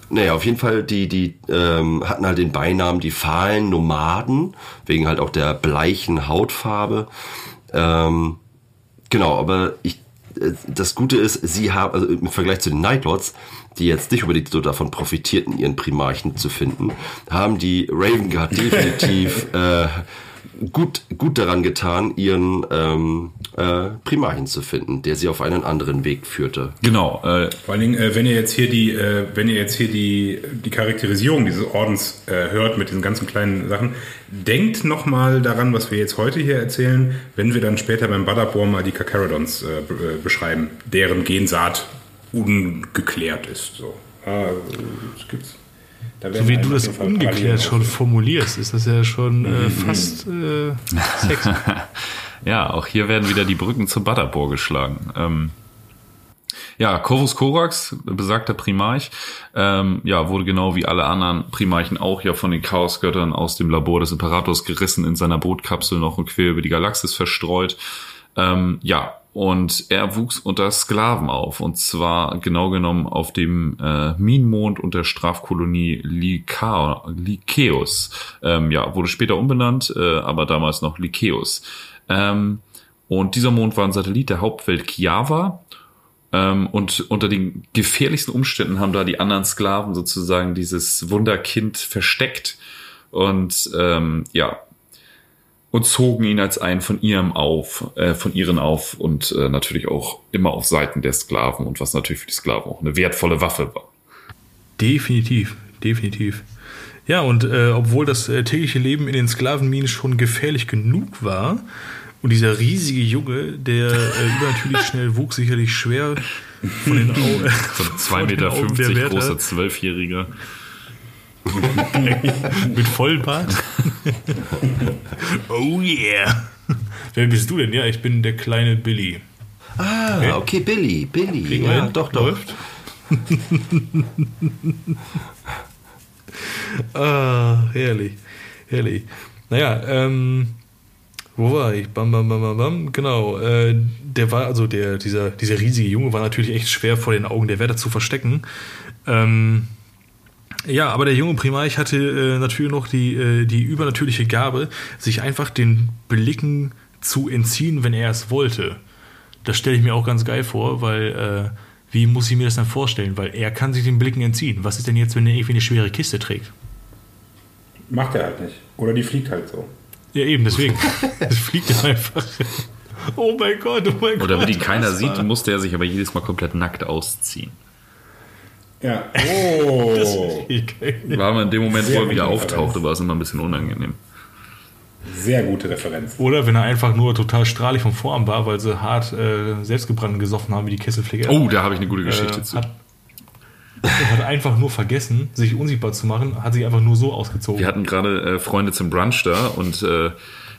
Naja, auf jeden Fall, die, die ähm, hatten halt den Beinamen die fahlen Nomaden, wegen halt auch der bleichen Hautfarbe. Ähm, genau, aber ich, äh, das Gute ist, sie haben, also im Vergleich zu den Nightlords, die jetzt nicht unbedingt so davon profitierten, ihren Primarchen zu finden, haben die Raven Guard definitiv äh, gut, gut daran getan, ihren ähm, äh, Primarchen zu finden, der sie auf einen anderen Weg führte. Genau, äh, Vor allen Dingen, äh, wenn ihr jetzt hier die, äh, wenn ihr jetzt hier die, die Charakterisierung dieses Ordens äh, hört mit diesen ganzen kleinen Sachen, denkt nochmal daran, was wir jetzt heute hier erzählen, wenn wir dann später beim Badabor mal die Kakarodons äh, äh, beschreiben, deren Gensaat ungeklärt ist. So. Ah, das gibt's. So wie du das ungeklärt schon formulierst, ist das ja schon äh, fast äh, sexy. ja, auch hier werden wieder die Brücken zu Butterbor geschlagen. Ähm, ja, Corvus Corax, besagter Primarch, ähm, ja, wurde genau wie alle anderen Primarchen auch ja von den Chaosgöttern aus dem Labor des Imperators gerissen, in seiner Boot-Kapsel noch und quer über die Galaxis verstreut. Ähm, ja, Und er wuchs unter Sklaven auf, und zwar genau genommen auf dem äh, Minenmond und der Strafkolonie Lyka Lykeus. Ähm, ja, wurde später umbenannt, äh, aber damals noch Lykeus. Ähm, und dieser Mond war ein Satellit der Hauptwelt Kiava. Ähm, und unter den gefährlichsten Umständen haben da die anderen Sklaven sozusagen dieses Wunderkind versteckt. Und ähm, ja, und zogen ihn als einen von ihrem auf, äh, von ihren auf und äh, natürlich auch immer auf Seiten der Sklaven und was natürlich für die Sklaven auch eine wertvolle Waffe war. Definitiv, definitiv. Ja, und äh, obwohl das äh, tägliche Leben in den Sklavenminen schon gefährlich genug war und dieser riesige Junge, der äh, übernatürlich schnell wuchs, sicherlich schwer von den Augen. So ein 2,50 Meter großer Zwölfjähriger. Mit Vollbart. oh yeah. Wer bist du denn? Ja, ich bin der kleine Billy. Ah, okay, okay Billy, Billy. Kriegen ja, doch, doch. Läuft. ah, herrlich. Herrlich. Naja, ähm, wo war ich? Bam, bam, bam, bam, bam. Genau. Äh, der war, also der, dieser, dieser riesige Junge war natürlich echt schwer vor den Augen der Wärter zu verstecken. Ähm, ja, aber der junge Primarch hatte äh, natürlich noch die, äh, die übernatürliche Gabe, sich einfach den Blicken zu entziehen, wenn er es wollte. Das stelle ich mir auch ganz geil vor, weil äh, wie muss ich mir das dann vorstellen? Weil er kann sich den Blicken entziehen. Was ist denn jetzt, wenn er irgendwie eine schwere Kiste trägt? Macht er halt nicht. Oder die fliegt halt so. Ja, eben, deswegen. Es fliegt ja einfach. Oh mein Gott, oh mein Gott. Oder wenn ihn keiner sieht, musste er sich aber jedes Mal komplett nackt ausziehen. Ja. Oh. War man in dem Moment, Sehr wo er wieder auftauchte, war es immer ein bisschen unangenehm. Sehr gute Referenz. Oder wenn er einfach nur total strahlig vom Vorarm war, weil sie hart äh, selbstgebrannt gesoffen haben wie die Kesselflicker. Oh, da habe ich eine gute Geschichte äh, zu. Hat, er hat einfach nur vergessen, sich unsichtbar zu machen, hat sich einfach nur so ausgezogen. Wir hatten gerade äh, Freunde zum Brunch da und äh,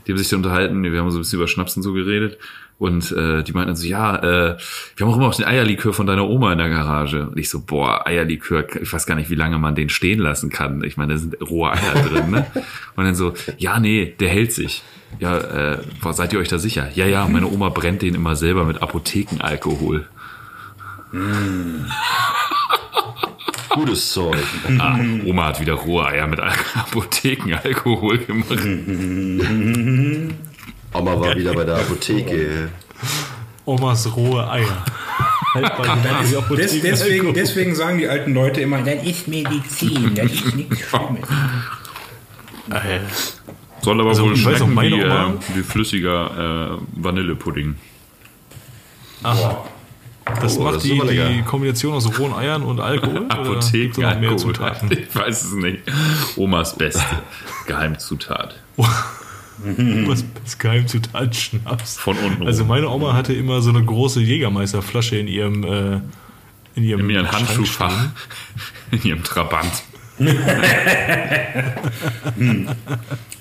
die haben sich da unterhalten, wir haben so ein bisschen über Schnaps und so geredet und äh, die meinten so, ja, äh, wir haben auch immer noch den Eierlikör von deiner Oma in der Garage. Und ich so, boah, Eierlikör, ich weiß gar nicht, wie lange man den stehen lassen kann. Ich meine, da sind rohe Eier drin, ne? Und dann so, ja, nee, der hält sich. Ja, äh, seid ihr euch da sicher? Ja, ja, meine Oma brennt den immer selber mit Apothekenalkohol. Gutes Zeug. Ah, Oma hat wieder rohe Eier mit Al- Apothekenalkohol gemacht. Oma war wieder bei der Apotheke. Omas rohe Eier. Apotheken- Des, deswegen, deswegen sagen die alten Leute immer, das ist Medizin, das ist nichts Schlimmes. Äh, Soll aber Also, wohl schmecken wie, äh, wie flüssiger äh, Vanillepudding. Aha. Das Oh, macht das die, die Kombination aus rohen Eiern und Alkohol? mehr Apothekenalkohol. Zutaten? Ich weiß es nicht. Omas beste Geheimzutat. Was ist Geheimzutat Schnaps? Von unten Also meine Oma hatte immer so eine große Jägermeisterflasche in ihrem äh, in ihrem In ihrem Handschuhfach. In ihrem Trabant.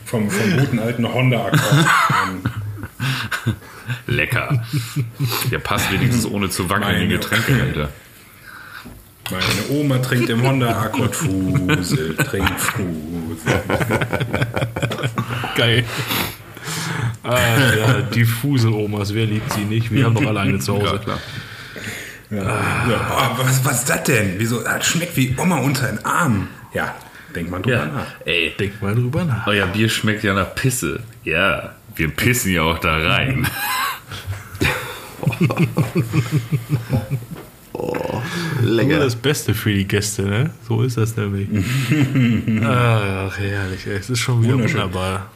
Vom, vom guten alten Honda-Akkord. Lecker. Der passt wenigstens ohne zu wackeln in den Meine- Getränkehälter. Meine Oma trinkt im Honda-Akkord Fusel, trinkt Fusel. Geil. Ah, ja, die Fusel-Omas, wer liebt sie nicht? Wir haben doch alleine zu Ja, Hause. klar. Ja. Oh, was, was ist das denn? Wieso? Das schmeckt wie Oma unter den Arm. Ja, denkt man drüber Ja. nach. Ey, Denk mal drüber nach. euer Bier schmeckt ja nach Pisse. Ja, wir pissen ja auch da rein. Nur Lecker. das Beste für die Gäste, ne? So ist das nämlich. Ach, herrlich, ey. Es ist schon wieder wunderbar.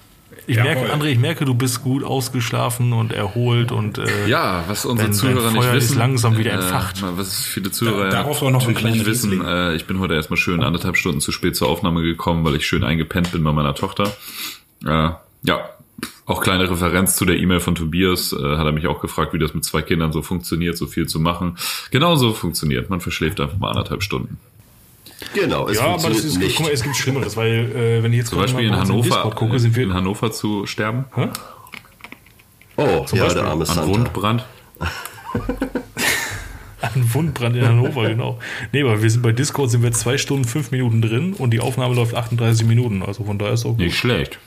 Ich Jawohl. merke, André, ich merke, du bist gut ausgeschlafen und erholt und äh, Ja, was unsere Dein- Zuhörer dein nicht Feuer ist wissen. langsam wieder äh, entfacht. Was viele Zuhörer Da- darauf auch noch ein natürlich nicht wissen. Äh, ich bin heute erstmal schön anderthalb Stunden zu spät zur Aufnahme gekommen, weil ich schön eingepennt bin bei meiner Tochter. Äh, ja, auch kleine Referenz zu der E-Mail von Tobias. Äh, hat er mich auch gefragt, wie das mit zwei Kindern so funktioniert, so viel zu machen. Genauso funktioniert. Man verschläft einfach mal anderthalb Stunden. Genau, es ja, aber das funktioniert ist, nicht. guck mal, es gibt Schlimmeres, weil äh, wenn ich jetzt Zum gerade Beispiel in Hannover, gucke, sind wir in Hannover zu sterben. Hä? Oh, ja, Beispiel der arme An Santa. Wundbrand. Ein Wundbrand in Hannover, genau. Nee, aber wir sind bei Discord sind wir zwei Stunden, fünf Minuten drin und die Aufnahme läuft 38 Minuten. Also von daher ist auch gut. Nicht schlecht.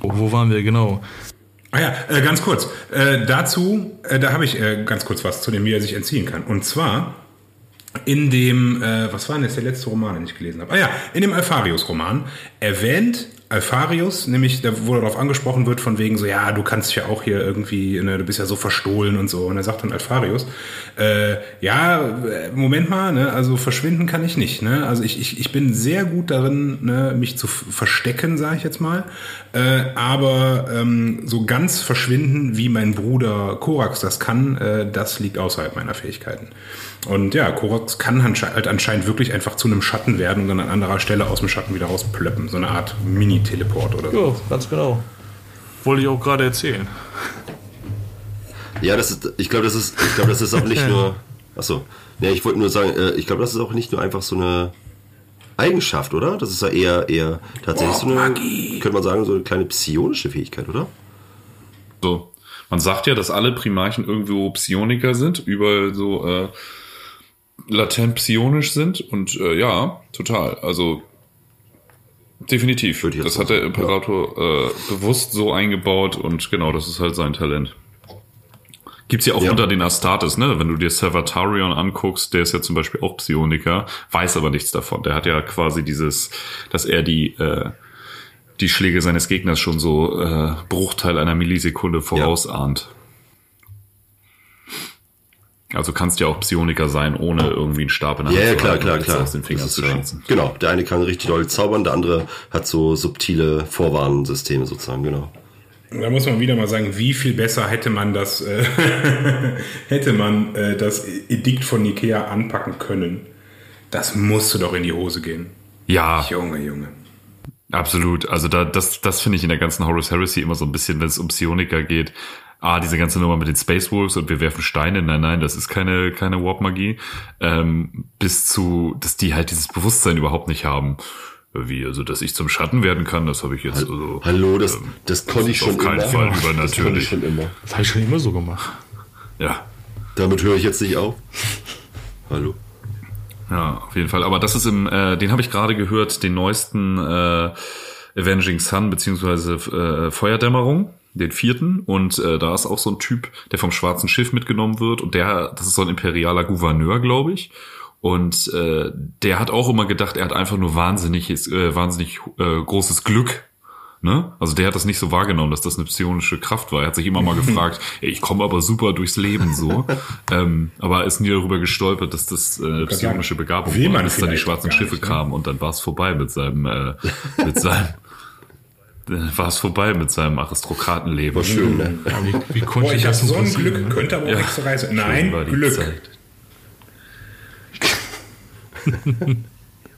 Wo, wo waren wir genau? Ah ja, äh, ganz kurz. Äh, dazu, äh, da habe ich äh, ganz kurz was zu dem, wie er sich entziehen kann. Und zwar in dem, äh, was war denn jetzt der letzte Roman, den ich gelesen habe? Ah ja, in dem Alpharius-Roman erwähnt Alpharius, nämlich da, wo darauf angesprochen wird, von wegen so, ja, du kannst ja auch hier irgendwie, ne, du bist ja so verstohlen und so. Und er sagt dann Alpharius, äh, ja, Moment mal, ne, also verschwinden kann ich nicht. Ne? Also ich, ich, ich bin sehr gut darin, ne, mich zu verstecken, sage ich jetzt mal. Äh, aber ähm, so ganz verschwinden, wie mein Bruder Korax das kann, äh, das liegt außerhalb meiner Fähigkeiten. Und ja, Korax kann halt anscheinend wirklich einfach zu einem Schatten werden und dann an anderer Stelle aus dem Schatten wieder rausplöppen. So eine Art Mini-Teleport oder so. Ja, ganz genau. Wollte ich auch gerade erzählen. Ja, das ist, ich glaube, das ist, ich glaube, das ist auch nicht nur. Achso. Ja, ich wollte nur sagen, äh, ich glaube, das ist auch nicht nur einfach so eine Eigenschaft, oder? Das ist ja eher, eher tatsächlich oh, so eine, Magie. könnte man sagen, so eine kleine psionische Fähigkeit, oder? So. Man sagt ja, dass alle Primarchen irgendwo Psioniker sind, überall so äh, latent psionisch sind und äh, ja, total. Also definitiv. Das hat der Imperator ja. äh, bewusst so eingebaut und genau, das ist halt sein Talent. Gibt's ja auch ja. unter den Astartes, ne? Wenn du dir Salvatarion anguckst, der ist ja zum Beispiel auch Psioniker, weiß aber nichts davon. Der hat ja quasi dieses, dass er die äh, die Schläge seines Gegners schon so äh, Bruchteil einer Millisekunde vorausahnt. Also kannst ja auch Psioniker sein, ohne irgendwie einen Stab in der Hand ja, ja, klar, klar, klar. aus den Fingern zu schießen. Genau, der eine kann richtig doll zaubern, der andere hat so subtile Vorwarnsysteme sozusagen, genau. Da muss man wieder mal sagen, wie viel besser hätte man das, äh, hätte man äh, das Edikt von Nikea anpacken können. Das musste doch in die Hose gehen. Ja. Junge, Junge. Absolut. Also da, das, das finde ich in der ganzen Horus Heresy immer so ein bisschen, wenn es um Psioniker geht, ah, diese ganze Nummer mit den Space Wolves und wir werfen Steine, nein, nein, das ist keine, keine Warp-Magie, ähm, bis zu, dass die halt dieses Bewusstsein überhaupt nicht haben. Wie, also, dass ich zum Schatten werden kann, das habe ich jetzt. Also, Hallo, das, ähm, das konnte ich schon auf keinen immer. Fall übernatürlich. Das konnte ich schon immer. Das habe ich schon immer so gemacht. Ja. Damit höre ich jetzt nicht auf. Hallo. Ja, auf jeden Fall. Aber das ist im, äh, den habe ich gerade gehört, den neuesten äh, Avenging Sun beziehungsweise äh, Feuerdämmerung den vierten und äh, da ist auch so ein Typ, der vom schwarzen Schiff mitgenommen wird und der, das ist so ein imperialer Gouverneur, glaube ich. Und äh, der hat auch immer gedacht, er hat einfach nur wahnsinniges, äh, wahnsinnig äh, großes Glück. Ne? Also der hat das nicht so wahrgenommen, dass das eine psionische Kraft war. Er hat sich immer mal gefragt, ey, ich komme aber super durchs Leben so. ähm, aber ist nie darüber gestolpert, dass das äh, psionische Begabung war, bis dann die schwarzen Schiffe nicht, ne? kamen und dann war es vorbei mit seinem, äh, mit seinem war es vorbei mit seinem Aristokratenleben. War schön, ne? Ja, wie, wie konnte Boah, ich habe so ein Glück, ne? könnte aber auch ja. extra Reise. Nein, Glück.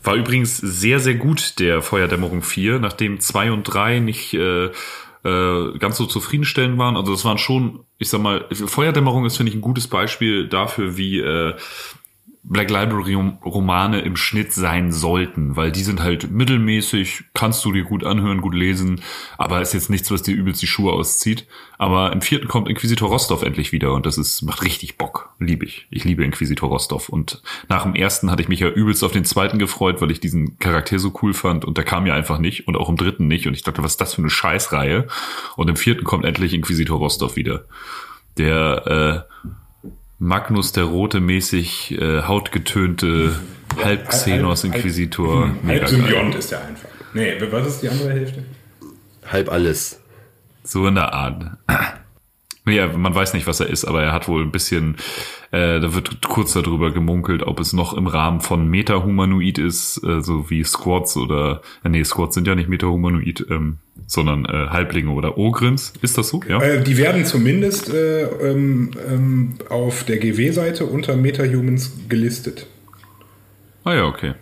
War übrigens sehr, sehr gut, der Feuerdämmerung 4, nachdem 2 und 3 nicht äh, äh, ganz so zufriedenstellend waren. Also das waren schon, ich sag mal, Feuerdämmerung ist, finde ich, ein gutes Beispiel dafür, wie äh, Black Library Romane im Schnitt sein sollten, weil die sind halt mittelmäßig, kannst du dir gut anhören, gut lesen, aber ist jetzt nichts, was dir übelst die Schuhe auszieht. Aber im vierten kommt Inquisitor Rostov endlich wieder und das ist, macht richtig Bock. Liebe ich. Ich liebe Inquisitor Rostov und nach dem ersten hatte ich mich ja übelst auf den zweiten gefreut, weil ich diesen Charakter so cool fand und der kam ja einfach nicht und auch im dritten nicht und ich dachte, was ist das für eine Scheißreihe? Und im vierten kommt endlich Inquisitor Rostov wieder. Der, äh, Magnus der Rote mäßig äh, hautgetönte ja, Halb-Xenos-Inquisitor. Halb, halb, halb Symbiont ist der einfach. Nee, was ist die andere Hälfte? Halb alles. So in der Art. Ja, man weiß nicht, was er ist, aber er hat wohl ein bisschen, äh, da wird kurz darüber gemunkelt, ob es noch im Rahmen von Meta-Humanoid ist, äh, so wie Squads oder, äh, nee, Squads sind ja nicht Meta-Humanoid, ähm, sondern äh, Halblinge oder Ogrins. Ist das so? Ja. Äh, die werden zumindest äh, ähm, ähm, auf der GW-Seite unter Meta-Humans gelistet. Ah ja, okay.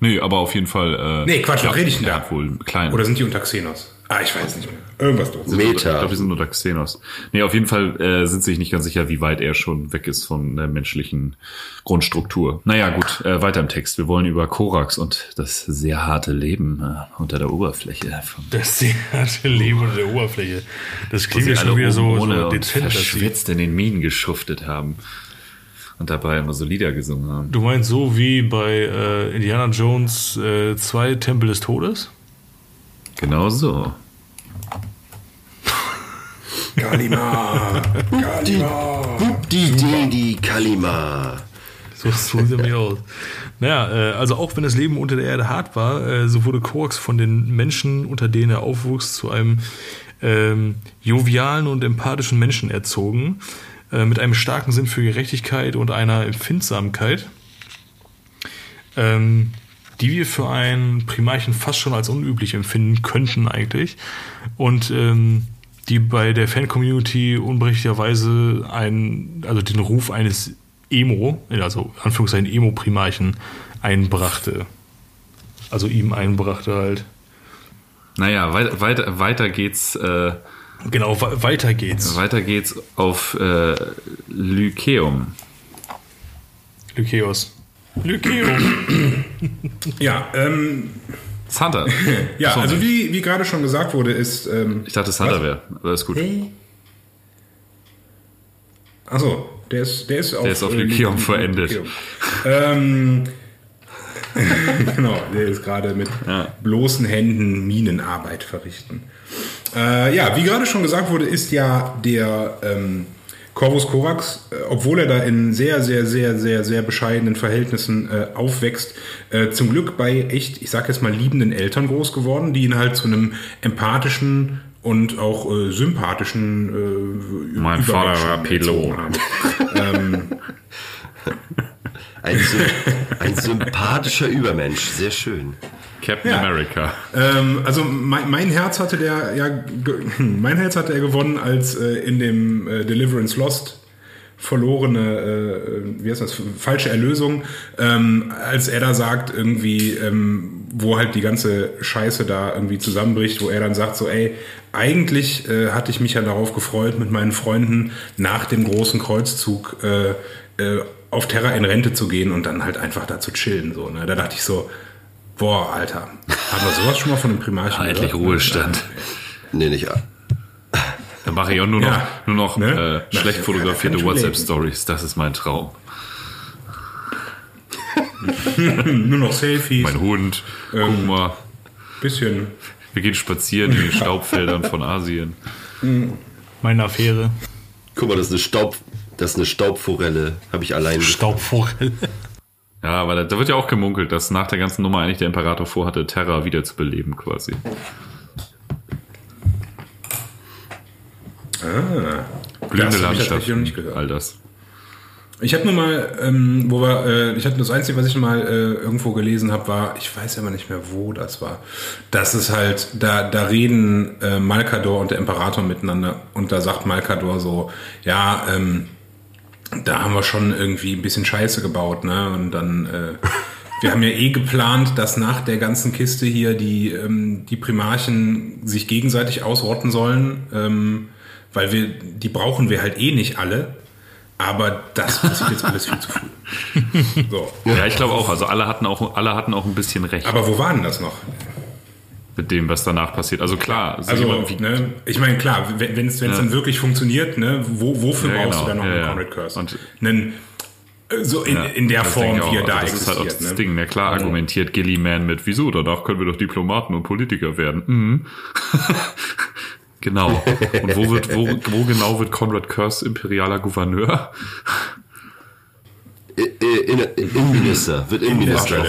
Nee, aber auf jeden Fall. Äh, nee, Quatsch, was rede ich denn da? Wohl klein. Oder sind die unter Xenos? Ah, ich weiß nicht mehr. Irgendwas doof. Meta. Ich glaube, die sind unter Xenos. Nee, auf jeden Fall äh, sind sich nicht ganz sicher, wie weit er schon weg ist von der menschlichen Grundstruktur. Naja, gut, äh, weiter im Text. Wir wollen über Korax und das sehr harte Leben äh, unter der Oberfläche. Das sehr harte Leben unter der Oberfläche. Das klingt ja schon wieder so, so dezent, verschwitzt in den Minen geschuftet haben und dabei immer so Lieder gesungen haben. Du meinst so wie bei äh, Indiana Jones äh, zwei Tempel des Todes? Genau so. Kalima. Kalima. Die Dedi Kalima. So, so sieht er aus. Naja, äh, also auch wenn das Leben unter der Erde hart war, äh, so wurde Korax von den Menschen, unter denen er aufwuchs, zu einem ähm, jovialen und empathischen Menschen erzogen, äh, mit einem starken Sinn für Gerechtigkeit und einer Empfindsamkeit, ähm, die wir für einen Primarchen fast schon als unüblich empfinden könnten eigentlich. Und ähm, die bei der Fan-Community unberechtigterweise einen, also den Ruf eines Emo, also Anführungszeichen Emo-Primarchen einbrachte. Also ihm einbrachte halt. Naja, weiter, weiter, weiter geht's. Äh, Genau, weiter geht's. weiter geht's auf äh, Lyceum. Lykeos. Lykeum. Ja, ähm, Santa. ja Sorry. also wie, wie gerade schon gesagt wurde, ist. Ähm, Ich dachte, Santa Was? wäre. Aber ist gut. Achso, der ist, der ist auf, Der ist auf äh, verendet. Ähm, genau, der ist gerade mit Ja. bloßen Händen Minenarbeit verrichten. Äh, ja, wie gerade schon gesagt wurde, ist ja der ähm, Corvus Corax, äh, obwohl er da in sehr, sehr, sehr, sehr, sehr bescheidenen Verhältnissen äh, aufwächst, äh, zum Glück bei echt, ich sag jetzt mal, liebenden Eltern groß geworden, die ihn halt zu einem empathischen und auch äh, sympathischen äh, Mein Vater war Pilot. haben. Ein, ein sympathischer Übermensch. Sehr schön. Captain Ja. America. Ähm, also mein, mein Herz hatte der ja ge- mein Herz hatte er gewonnen, als äh, in dem äh, Deliverance Lost verlorene, äh, wie heißt das, falsche Erlösung, ähm, als er da sagt, irgendwie, ähm, wo halt die ganze Scheiße da irgendwie zusammenbricht, wo er dann sagt, so, ey, eigentlich äh, hatte ich mich ja darauf gefreut, mit meinen Freunden nach dem großen Kreuzzug äh, äh, auf Terra in Rente zu gehen und dann halt einfach da zu chillen. So, ne? Da dachte ich so, boah, Alter, haben wir sowas schon mal von einem Primarchen Endlich gehört? Ruhestand. Nee, nicht. Dann mache ich auch nur noch, Ja. nur noch Ne? äh, schlecht Ja, fotografierte WhatsApp-Stories. Das ist mein Traum. Nur noch Selfies, Mein Hund. Guck mal. bisschen. Wir gehen spazieren in den Staubfeldern von Asien. Meine Affäre. Guck mal, das ist eine Staub, das ist eine Staubforelle. Habe ich allein. Staubforelle. Ja, aber da, wird ja auch gemunkelt, dass nach der ganzen Nummer eigentlich der Imperator vorhatte, Terra wiederzubeleben quasi. Blühende Das hab ich noch nicht gehört. All das. Ich habe nur mal, ähm, wo wir, äh, ich hatte das Einzige, was ich mal äh, irgendwo gelesen habe, war, ich weiß aber nicht mehr, wo das war. Das ist halt, da, da reden äh, Malkador und der Imperator miteinander und da sagt Malkador so, ja, ähm, da haben wir schon irgendwie ein bisschen Scheiße gebaut, ne? Und dann, äh, wir haben ja eh geplant, dass nach der ganzen Kiste hier die, ähm, die Primarchen sich gegenseitig ausrotten sollen, ähm, weil wir, die brauchen wir halt eh nicht alle. Aber das passiert jetzt alles viel zu früh. So. Ja, ich glaube auch. Also alle hatten auch, alle hatten auch ein bisschen recht Aber wo war denn das noch? Mit dem, was danach passiert. Also klar, so Also, ne, ich meine, klar, wenn es Ja. dann wirklich funktioniert, ne, wo, wofür Ja, brauchst genau. du dann noch Ja, einen ja. Conrad Curse? Und- Einen, äh, so in, Ja, in der das Form, wie er auch. da Also das existiert. ist halt auch das ne? Ding. Ja klar argumentiert Gilliman mit, wieso, danach können wir doch Diplomaten und Politiker werden. Mhm. genau. Und wo wird, wo, wo genau wird Conrad Curse imperialer Gouverneur? I- I- In, Innenminister, wird Innenminister.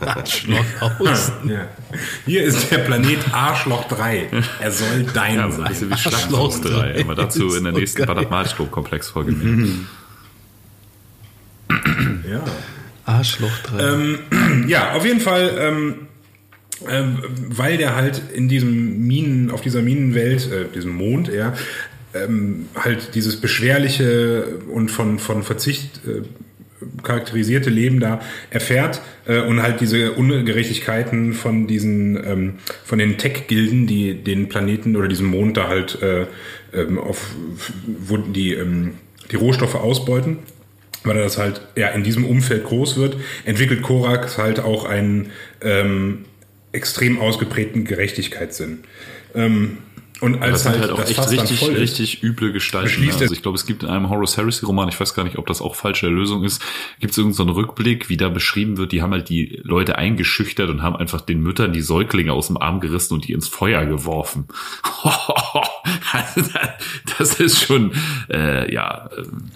Arschlochhausen. Schlosshaus. Ja. Hier ist der Planet Arschloch 3. Er soll dein Ja, ein sein. bisschen wie Schlacht Arschloch 3. Aber dazu in der So nächsten geil. Badamalstrom-Komplex-Folge mehr. Ja. Arschloch 3. Ja, auf jeden Fall, ähm, ähm, weil der halt in diesem Minen, auf dieser Minenwelt, äh, diesem Mond, ja, ähm, halt dieses beschwerliche und von, von Verzicht äh, charakterisierte Leben da erfährt äh, und halt diese Ungerechtigkeiten von diesen, ähm, von den Tech-Gilden, die den Planeten oder diesen Mond da halt äh, ähm, auf, wo die, ähm, die Rohstoffe ausbeuten weil er das halt ja in diesem Umfeld groß wird, entwickelt Korax halt auch einen ähm, extrem ausgeprägten Gerechtigkeitssinn. Ähm, Und als das halt, halt auch das echt richtig, richtig üble Gestalten. Ne? Also ich glaube, es gibt in einem Horus Heresy Roman, ich weiß gar nicht, ob das auch falsche Erlösung ist, gibt es irgendeinen so Rückblick, wie da beschrieben wird, die haben halt die Leute eingeschüchtert und haben einfach den Müttern die Säuglinge aus dem Arm gerissen und die ins Feuer geworfen. das ist schon, äh, ja, ähm,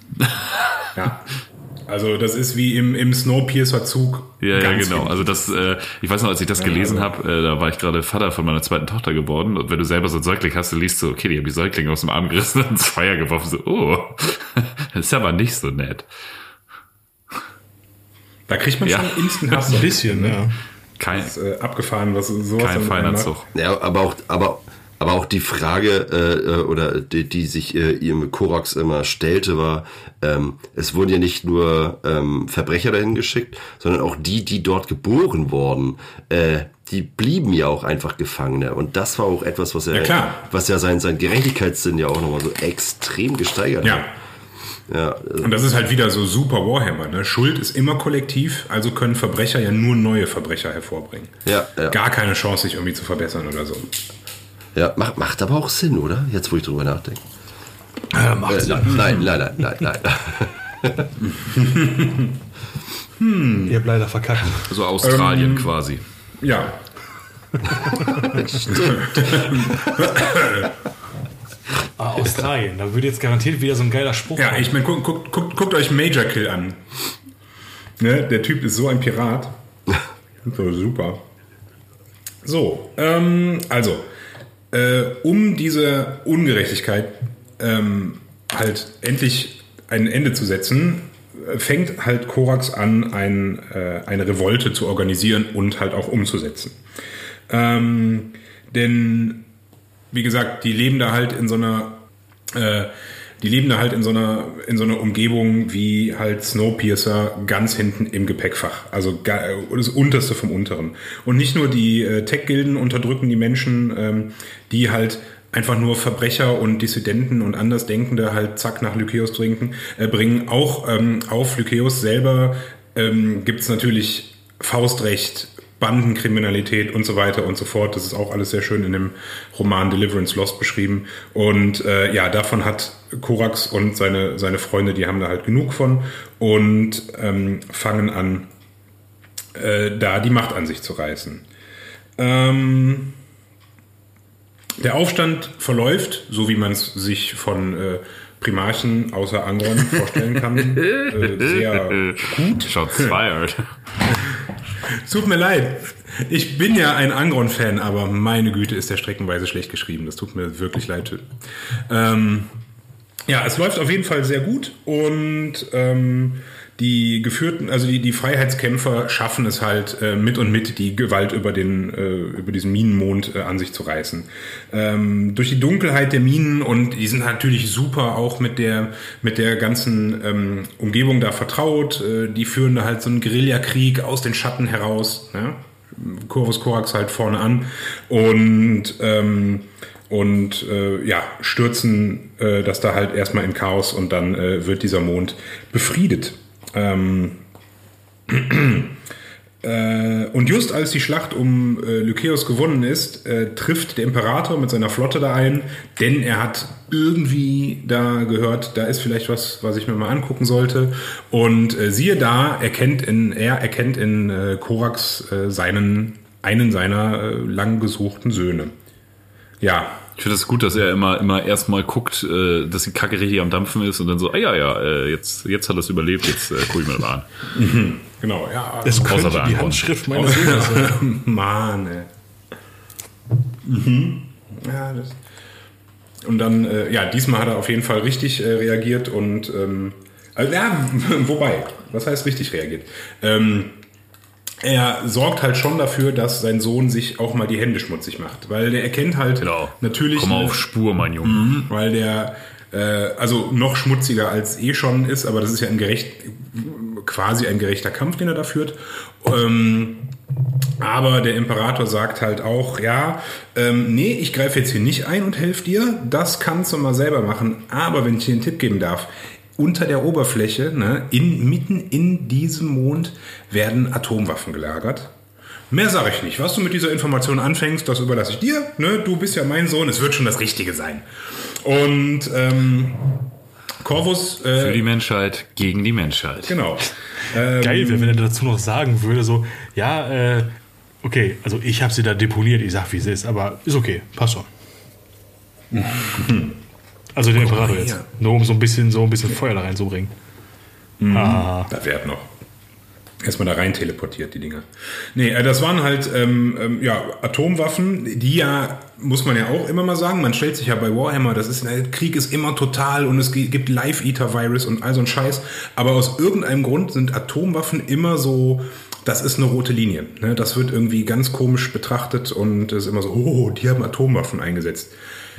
Ja. Also das ist wie im, im Snowpiercer-Zug. Ja, ja, genau. Also das, äh, ich weiß noch, als ich das gelesen also- habe, äh, da war ich gerade Vater von meiner zweiten Tochter geworden. Und wenn du selber so ein Säugling hast, du liest so, okay, die haben die Säuglinge aus dem Arm gerissen und ins Feuer geworfen. So, oh, das ist aber nicht so nett. Da kriegt man Ja. schon instant Hass. Ein bisschen, ja. Kein, Das, äh, abgefahren, was sowas kein feiner. Zug. Ja, aber auch, aber, aber auch die Frage, äh, äh, oder die, die sich äh, ihm Korax immer stellte, war, ähm, es wurden ja nicht nur ähm, Verbrecher dahin geschickt, sondern auch die, die dort geboren wurden, äh, die blieben ja auch einfach Gefangene. Und das war auch etwas, was er, Ja, was ja sein, sein Gerechtigkeitssinn ja auch nochmal so extrem gesteigert Ja. hat. Ja, äh, Und das ist halt wieder so super Warhammer. Ne? Schuld ist immer kollektiv, also können Verbrecher ja nur neue Verbrecher hervorbringen. ja, ja. Gar keine Chance, sich irgendwie zu verbessern oder so. Ja macht, macht aber auch Sinn, oder? Jetzt, wo ich drüber nachdenke. Äh, macht Äh, Sinn. nein, nein, nein, nein, nein, nein. Ihr habt leider verkackt. So Australien Ähm, quasi. Ja. Ah, Australien, da würde jetzt garantiert wieder so ein geiler Spruch Ja, kommen. ich meine, guckt, guckt, guckt, guckt euch Major Kill an. Ne? Der Typ ist so ein Pirat. So, super. So, ähm, also, äh, um diese Ungerechtigkeit ähm, halt endlich ein Ende zu setzen, äh, fängt halt Korax an, ein, äh, eine Revolte zu organisieren und halt auch umzusetzen. Ähm, denn, wie gesagt, die leben da halt in so einer, äh, die leben da halt in so einer, in so einer Umgebung wie halt Snowpiercer ganz hinten im Gepäckfach. Also äh, das unterste vom unteren. Und nicht nur die äh, Tech-Gilden unterdrücken die Menschen, ähm, die halt einfach nur Verbrecher und Dissidenten und Andersdenkende halt zack nach Lykäus trinken, äh, bringen. Auch ähm, auf Lykäus selber ähm, gibt es natürlich Faustrecht, Bandenkriminalität und so weiter und so fort. Das ist auch alles sehr schön in dem Roman Deliverance Lost beschrieben. Und äh, ja, davon hat Korax und seine, seine Freunde, die haben da halt genug von und ähm, fangen an, äh, da die Macht an sich zu reißen. Ähm, der Aufstand verläuft, so wie man es sich von äh, Primarchen außer Angron vorstellen kann, äh, sehr gut. Shots fired. Es Tut mir leid. Ich bin ja ein Angron-Fan, aber meine Güte ist der streckenweise schlecht geschrieben. Das tut mir wirklich leid. Ähm, ja, es läuft auf jeden Fall sehr gut und ähm, die geführten, also die, die Freiheitskämpfer schaffen es halt äh, mit und mit die Gewalt über den äh, über diesen Minenmond äh, an sich zu reißen. Ähm, durch die Dunkelheit der Minen und die sind natürlich super auch mit der mit der ganzen ähm, Umgebung da vertraut. Äh, die führen da halt so einen Guerillakrieg aus den Schatten heraus. Ne? Corvus Corax halt vorne an und ähm, und äh, ja, stürzen äh, das da halt erstmal in Chaos und dann äh, wird dieser Mond befriedet. Ähm, äh, und just als die Schlacht um äh, Lykäus gewonnen ist, äh, trifft der Imperator mit seiner Flotte da ein, denn er hat irgendwie da gehört, da ist vielleicht was, was ich mir mal angucken sollte. Und äh, siehe da, erkennt in, er erkennt in äh, Korax äh, seinen, einen seiner lang gesuchten Söhne. Ja, Ich finde es gut, dass er immer, immer erstmal guckt, äh, dass die Kacke richtig am Dampfen ist und dann so, ah ja, ja, äh, jetzt, jetzt hat er es überlebt, jetzt äh, guck ich mir das mal an. genau, ja. Das könnte der die Angron. Handschrift meines Sohnes sein. Mann, ey. Mhm. Ja, das. Und dann, äh, ja, diesmal hat er auf jeden Fall richtig äh, reagiert und, ähm, also, ja, wobei, was heißt richtig reagiert? Ähm, er sorgt halt schon dafür, dass sein Sohn sich auch mal die Hände schmutzig macht, weil der erkennt halt Genau. natürlich, Komm auf Spur, mein Junge. Mhm. weil der äh, also noch schmutziger als eh schon ist, aber das ist ja ein gerecht, quasi ein gerechter Kampf, den er da führt. Ähm, aber der Imperator sagt halt auch, ja, ähm, nee, ich greife jetzt hier nicht ein und helfe dir, das kannst du mal selber machen. Aber wenn ich dir einen Tipp geben darf, unter der Oberfläche, ne, in, mitten in diesem Mond werden Atomwaffen gelagert. Mehr sage ich nicht. Was du mit dieser Information anfängst, das überlasse ich dir. Ne? Du bist ja mein Sohn, es wird schon das Richtige sein. Und ähm, Corvus. Äh, Für die Menschheit, gegen die Menschheit. Genau. Ähm, Geil wäre, wenn er dazu noch sagen würde, so, ja, äh, okay, also ich habe sie da deponiert, ich sag, wie es ist, aber ist okay, passt schon. also den Imperator jetzt. Nur um so ein bisschen, so ein bisschen Feuer da reinzubringen. Mhm. Ah. Da wäre noch erstmal da rein teleportiert, die Dinger. Nee, äh, das waren halt ähm, ähm, ja, Atomwaffen, die ja, muss man ja auch immer mal sagen, man stellt sich ja bei Warhammer, das ist, der Krieg ist immer total und es gibt Live-Eater-Virus und all so ein Scheiß, aber aus irgendeinem Grund sind Atomwaffen immer so, das ist eine rote Linie. Ne? Das wird irgendwie ganz komisch betrachtet und es ist immer so, oh, die haben Atomwaffen eingesetzt.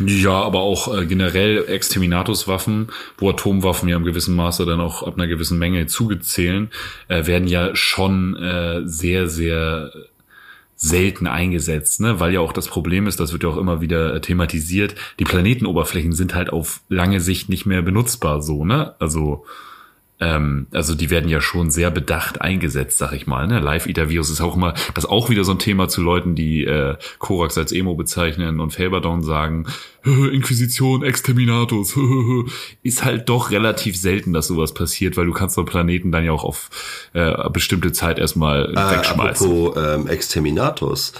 Ja, aber auch äh, generell Exterminatuswaffen, wo Atomwaffen ja im gewissen Maße dann auch ab einer gewissen Menge zugezählen, äh, werden ja schon äh, sehr, sehr selten eingesetzt, ne? weil ja auch das Problem ist, das wird ja auch immer wieder äh, thematisiert, die Planetenoberflächen sind halt auf lange Sicht nicht mehr benutzbar so, ne? Also ähm, also die werden ja schon sehr bedacht eingesetzt, sag ich mal. Ne? Live-Eater-Virus ist auch immer, das ist auch wieder so ein Thema zu Leuten, die äh, Korax als Emo bezeichnen und Felberdon sagen, Inquisition, Exterminatus, ist halt doch relativ selten, dass sowas passiert, weil du kannst so Planeten dann ja auch auf äh, bestimmte Zeit erstmal äh, wegschmeißen. Apropos ähm, Exterminatus,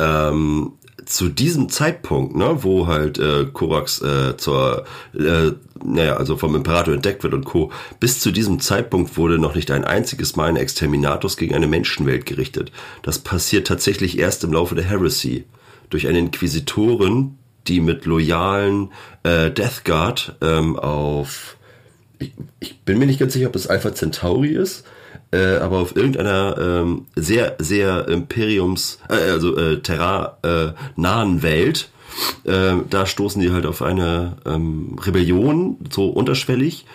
ähm, zu diesem Zeitpunkt, ne, wo halt äh, Korax äh, zur, äh, naja, also vom Imperator entdeckt wird und Co., bis zu diesem Zeitpunkt wurde noch nicht ein einziges Mal ein Exterminatus gegen eine Menschenwelt gerichtet. Das passiert tatsächlich erst im Laufe der Heresy. Durch eine Inquisitorin, die mit loyalen äh, Death Guard ähm, auf ich, ich bin mir nicht ganz sicher, ob das Alpha Centauri ist, äh, aber auf irgendeiner ähm, sehr, sehr Imperiums, äh, also äh, Terra äh, nahen Welt, äh, da stoßen die halt auf eine ähm, Rebellion, so unterschwellig.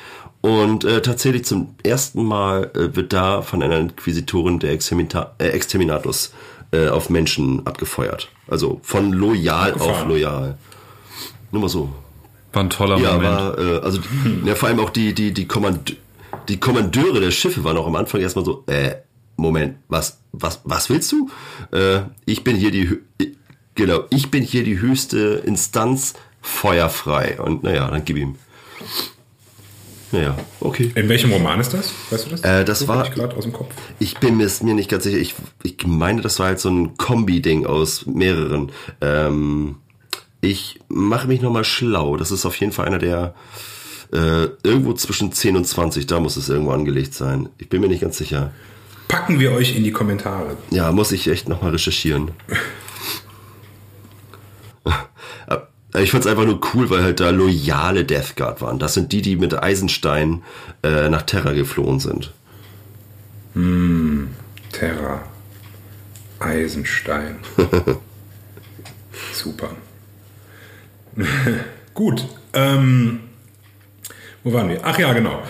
Und äh, tatsächlich zum ersten Mal äh, wird da von einer Inquisitorin der Extermina äh, Exterminatus äh, auf Menschen abgefeuert. Also von loyal auf loyal. Nur mal so. War ein toller ja, Moment. War, äh, also ja, vor allem auch die, die, die Kommand die Kommandeure der Schiffe waren auch am Anfang erstmal so, äh, Moment, was, was, was willst du? Äh, ich bin hier die, genau, ich bin hier die höchste Instanz, feuerfrei. Und naja, dann gib ihm. Naja, okay. In welchem Roman ist das? Weißt du das? Äh, das war. Ich gerade aus dem Kopf. Ich bin mir, mir nicht ganz sicher. Ich, ich meine, das war halt so ein Kombi-Ding aus mehreren. Ähm, ich mache mich nochmal schlau. Das ist auf jeden Fall einer der äh, irgendwo zwischen 10 und 20, da muss es irgendwo angelegt sein. Ich bin mir nicht ganz sicher. Packen wir euch in die Kommentare. Ja, muss ich echt nochmal recherchieren. ich fand es einfach nur cool, weil halt da loyale Death Guard waren. Das sind die, die mit Eisenstein äh, nach Terra geflohen sind. Hm, Terra. Eisenstein. Super. Gut. Ähm, wo waren wir? Ach ja, genau.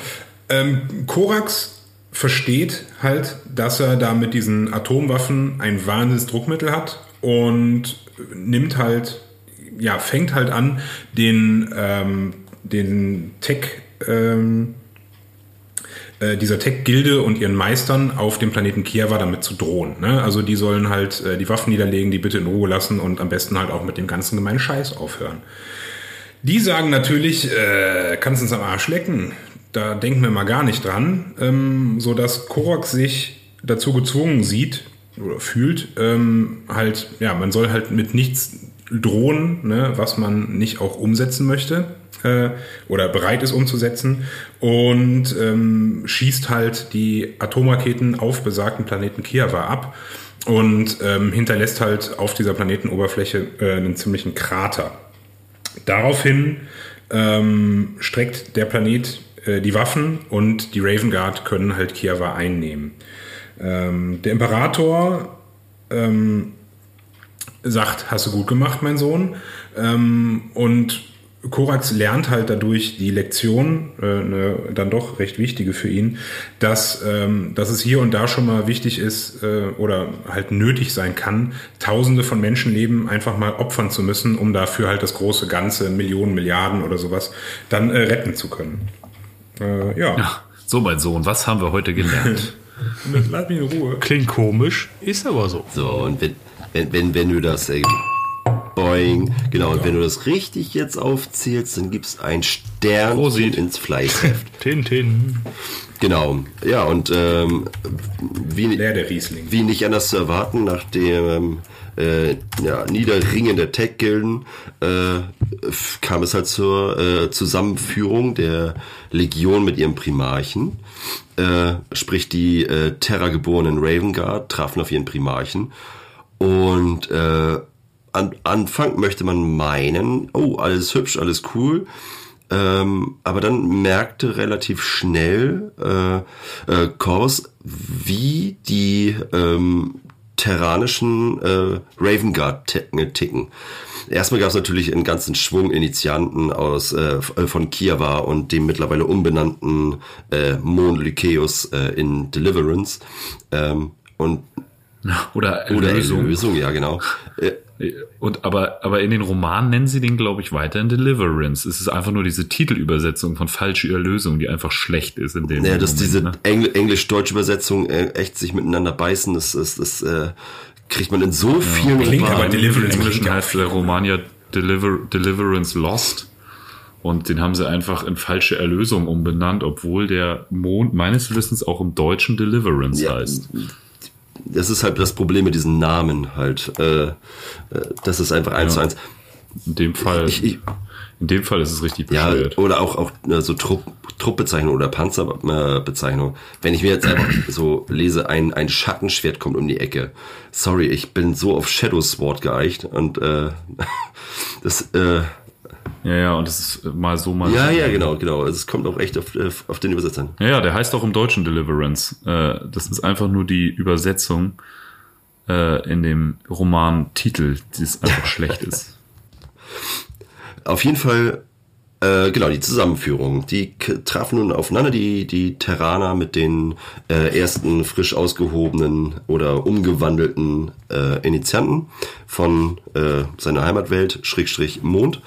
Ähm, Korax versteht halt, dass er da mit diesen Atomwaffen ein wahnsinniges Druckmittel hat und nimmt halt, ja, fängt halt an, den, ähm, den Tech, ähm, äh, dieser Tech-Gilde und ihren Meistern auf dem Planeten Kiewa damit zu drohen. Ne? Also die sollen halt äh, die Waffen niederlegen, die bitte in Ruhe lassen und am besten halt auch mit dem ganzen gemeinen Scheiß aufhören. Die sagen natürlich, äh, kannst uns am Arsch lecken. Da denken wir mal gar nicht dran, ähm, so dass Korok sich dazu gezwungen sieht oder fühlt, ähm, halt, ja, man soll halt mit nichts drohen, ne, was man nicht auch umsetzen möchte äh, oder bereit ist umzusetzen und ähm, schießt halt die Atomraketen auf besagten Planeten Kiewa ab und ähm, hinterlässt halt auf dieser Planetenoberfläche äh, einen ziemlichen Krater. Daraufhin ähm, streckt der Planet äh, die Waffen und die Raven Guard können halt Kiewa einnehmen. Ähm, der Imperator ähm, sagt, hast du gut gemacht, mein Sohn. Ähm, und Korax lernt halt dadurch die Lektion, äh, eine dann doch recht wichtige für ihn, dass, ähm, dass es hier und da schon mal wichtig ist äh, oder halt nötig sein kann, Tausende von Menschenleben einfach mal opfern zu müssen, um dafür halt das große Ganze, Millionen, Milliarden oder sowas, dann äh, retten zu können. Äh, ja. ja. So, mein Sohn, was haben wir heute gelernt? Lass mich in Ruhe. Klingt komisch, ist aber so. So, und wenn, wenn, wenn, wenn du das. Äh, Boing. Genau, und wenn du das richtig jetzt aufzählst, dann gibt's ein Stern Prosit. ins Fleißheft. Tintin. genau. Ja, und ähm, wie, wie nicht anders zu erwarten, nach dem äh, ja, Niederringen der Tech-Gilden äh, kam es halt zur äh, Zusammenführung der Legion mit ihrem Primarchen. Äh, sprich, die äh, Terra-geborenen Raven Guard trafen auf ihren Primarchen. Und äh, an Anfang möchte man meinen, oh, alles hübsch, alles cool. Ähm, aber dann merkte relativ schnell äh, äh, wie die ähm, terranischen äh, Raven Guard ticken. ticken. Erstmal gab es natürlich einen ganzen Schwung Initianten aus äh, von Kiewa und dem mittlerweile umbenannten äh, Mon Lycaeus äh, in Deliverance. Ähm, und Oder, oder Erlösung. Erlösung, ja genau. Äh, Und aber, aber in den Romanen nennen sie den, glaube ich, weiterhin Deliverance. Es ist einfach nur diese Titelübersetzung von falsche Erlösung, die einfach schlecht ist in dem Ja, dass diese ne? Engl englisch-deutsche Übersetzung äh, echt sich miteinander beißen, das, das, das äh, kriegt man in so vielen Klingt aber Romanen. Deliverance Im Englischen heißt der Roman ja Deliver, Deliverance Lost. Und den haben sie einfach in falsche Erlösung umbenannt, obwohl der Mond meines Wissens auch im Deutschen Deliverance Ja, heißt. Das ist halt das Problem mit diesen Namen halt. Äh, äh, das ist einfach eins zu eins. In dem Fall, Ich, ich, in dem Fall ist es richtig ja, bescheuert. oder auch, auch äh, so Trupp, Truppbezeichnung oder Panzerbezeichnung. Wenn ich mir jetzt einfach so lese, ein, ein Schattenschwert kommt um die Ecke. Sorry, ich bin so auf Shadow Sword geeicht und äh, das äh, Ja, ja, und das ist mal so, mal ja, so. ja, genau, genau. Also Es kommt auch echt auf, auf auf den Übersetzern. Ja, ja, der heißt auch im Deutschen Deliverance. Äh, das ist einfach nur die Übersetzung äh, in dem Roman-Titel, die es einfach schlecht ist. Auf jeden Fall, äh, genau, die Zusammenführung. Die trafen nun aufeinander, die, die Terraner mit den äh, ersten frisch ausgehobenen oder umgewandelten äh, Initianten von äh, seiner Heimatwelt, Schrägstrich Mond.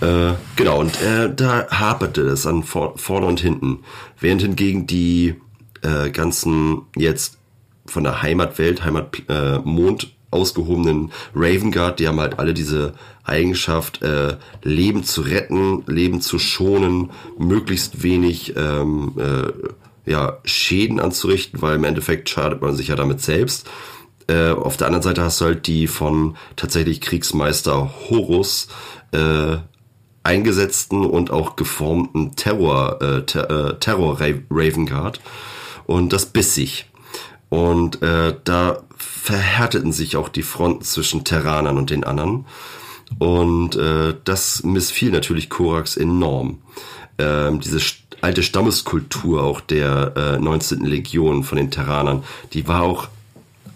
Äh, genau, und äh, da haperte es an vor, vorne und hinten. Während hingegen die äh, ganzen jetzt von der Heimatwelt, Heimat äh, Mond ausgehobenen Raven Guard, die haben halt alle diese Eigenschaft, äh, Leben zu retten, Leben zu schonen, möglichst wenig ähm, äh, ja, Schäden anzurichten, weil im Endeffekt schadet man sich ja damit selbst. Äh, auf der anderen Seite hast du halt die von tatsächlich Kriegsmeister Horus äh, eingesetzten und auch geformten Terror, äh, Ter äh, Terror Ra Raven Guard. Und das biss sich. Und äh, da verhärteten sich auch die Fronten zwischen Terranern und den anderen. Und äh, das missfiel natürlich Korax enorm. Ähm, diese alte Stammeskultur auch der äh, 19. Legion von den Terranern, die war auch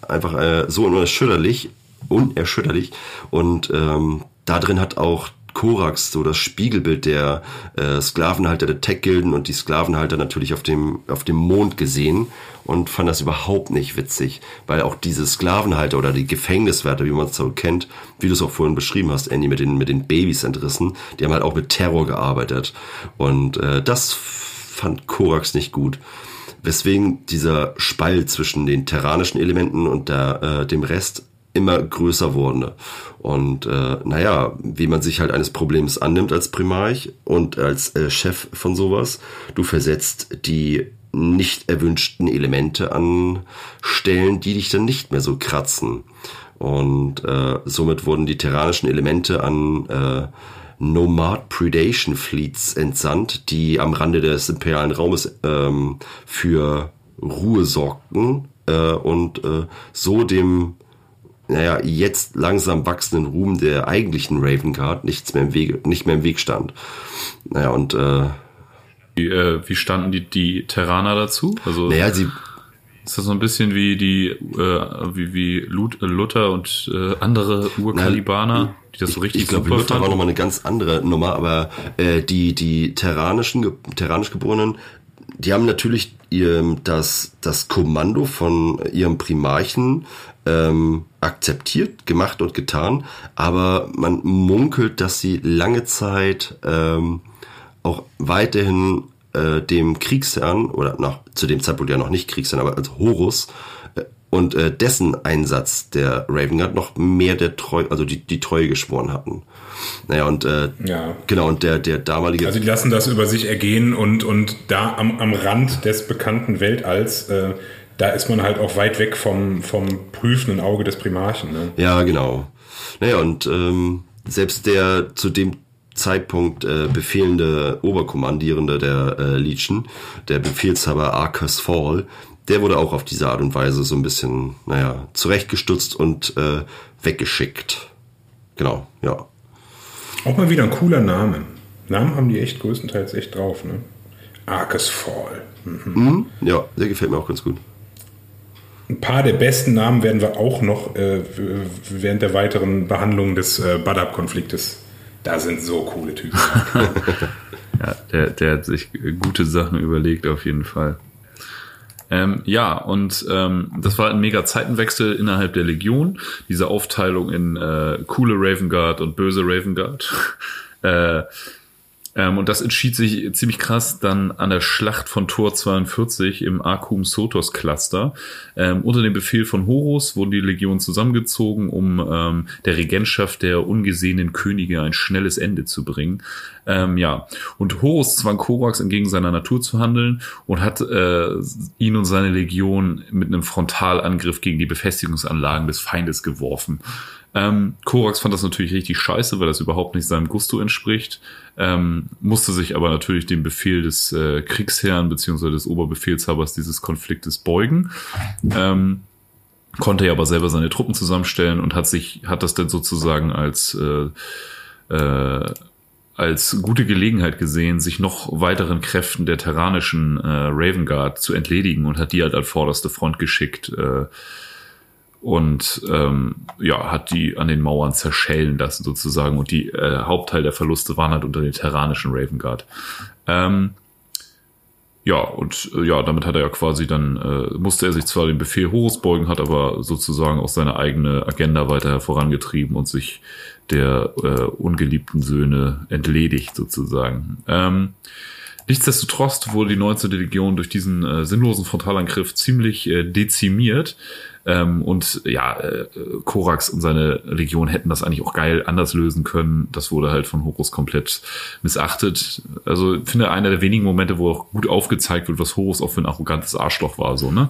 einfach äh, so unerschütterlich, unerschütterlich. Und ähm, da drin hat auch Korax so das Spiegelbild der äh, Sklavenhalter der Tech-Gilden und die Sklavenhalter natürlich auf dem, auf dem Mond gesehen und fand das überhaupt nicht witzig, weil auch diese Sklavenhalter oder die Gefängniswärter, wie man es so kennt, wie du es auch vorhin beschrieben hast, Andy, mit den, mit den Babys entrissen, die haben halt auch mit Terror gearbeitet. Und äh, das fand Korax nicht gut weswegen dieser Spalt zwischen den terranischen Elementen und der, äh, dem Rest immer größer wurde. Und äh, naja, wie man sich halt eines Problems annimmt als Primarch und als äh, Chef von sowas, du versetzt die nicht erwünschten Elemente an Stellen, die dich dann nicht mehr so kratzen. Und äh, somit wurden die terranischen Elemente an äh, Nomad Predation Fleets entsandt, die am Rande des imperialen Raumes ähm, für Ruhe sorgten äh, und äh, so dem naja, jetzt langsam wachsenden Ruhm der eigentlichen Raven Guard nichts mehr im Weg, nicht mehr im Weg stand. Naja, und äh, Wie, äh, wie standen die, die Terraner dazu? Also naja, sie, ist das so ein bisschen wie die, äh, wie, wie Lut, Luther und äh, andere Urkalibaner, die das so richtig ich glaube, super Luther war fanden? nochmal eine ganz andere Nummer, aber äh, die, die terranischen, terranisch Geborenen, die haben natürlich ihr, das, das Kommando von ihrem Primarchen ähm, akzeptiert, gemacht und getan, aber man munkelt, dass sie lange Zeit ähm, auch weiterhin äh, dem Kriegsherrn, oder nach, zu dem Zeitpunkt ja noch nicht Kriegsherrn, aber als Horus, und äh, dessen Einsatz der Raven Guard noch mehr der Treue, also die, die Treue geschworen hatten. Naja, und äh, Ja. genau, und der, der damalige. Also die lassen das über sich ergehen und, und da am, am Rand des bekannten Weltalls, äh, da ist man halt auch weit weg vom, vom prüfenden Auge des Primarchen. Ne? Ja, genau. Naja, und ähm, selbst der zu dem Zeitpunkt äh, befehlende Oberkommandierende der äh, Legion, der Befehlshaber Arcus Fall, der wurde auch auf diese Art und Weise so ein bisschen, naja, zurechtgestutzt und äh, weggeschickt. Genau, ja. Auch mal wieder ein cooler Name. Namen haben die echt größtenteils echt drauf. Ne? Arcus Fall. Mhm. Ja, der gefällt mir auch ganz gut. Ein paar der besten Namen werden wir auch noch äh, während der weiteren Behandlung des äh, Badab-Konfliktes. Da sind so coole Typen. Ja, der, der hat sich gute Sachen überlegt, auf jeden Fall. Ähm, ja, und ähm, das war ein mega Zeitenwechsel innerhalb der Legion. Diese Aufteilung in äh, coole Raven Guard und böse Raven Guard. äh, ähm, und das entschied sich ziemlich krass dann an der Schlacht von Tor 42 im Akum Sotos Cluster. Ähm, unter dem Befehl von Horus wurden die Legionen zusammengezogen, um ähm, der Regentschaft der ungesehenen Könige ein schnelles Ende zu bringen. Ähm, ja, und Horus zwang Korax entgegen seiner Natur zu handeln und hat äh, ihn und seine Legion mit einem Frontalangriff gegen die Befestigungsanlagen des Feindes geworfen. Ähm, Korax fand das natürlich richtig scheiße, weil das überhaupt nicht seinem Gusto entspricht, ähm, musste sich aber natürlich dem Befehl des äh, Kriegsherrn beziehungsweise des Oberbefehlshabers dieses Konfliktes beugen. Ähm, konnte ja aber selber seine Truppen zusammenstellen und hat sich, hat das dann sozusagen als äh, äh, als gute Gelegenheit gesehen, sich noch weiteren Kräften der terranischen äh, Raven Guard zu entledigen und hat die halt an vorderste Front geschickt äh, und ähm, ja, hat die an den Mauern zerschellen lassen sozusagen und die äh, Hauptteil der Verluste waren halt unter den terranischen Raven Guard. Ähm, ja, und äh, ja, damit hat er ja quasi dann, äh, musste er sich zwar dem Befehl Horus beugen, hat aber sozusagen auch seine eigene Agenda weiter vorangetrieben und sich der äh, ungeliebten Söhne entledigt sozusagen. Ähm, nichtsdestotrotz wurde die 19. Legion durch diesen äh, sinnlosen Frontalangriff ziemlich äh, dezimiert. Ähm, und ja, äh, Korax und seine Legion hätten das eigentlich auch geil anders lösen können. Das wurde halt von Horus komplett missachtet. Also ich finde einer der wenigen Momente, wo auch gut aufgezeigt wird, was Horus auch für ein arrogantes Arschloch war, so, ne?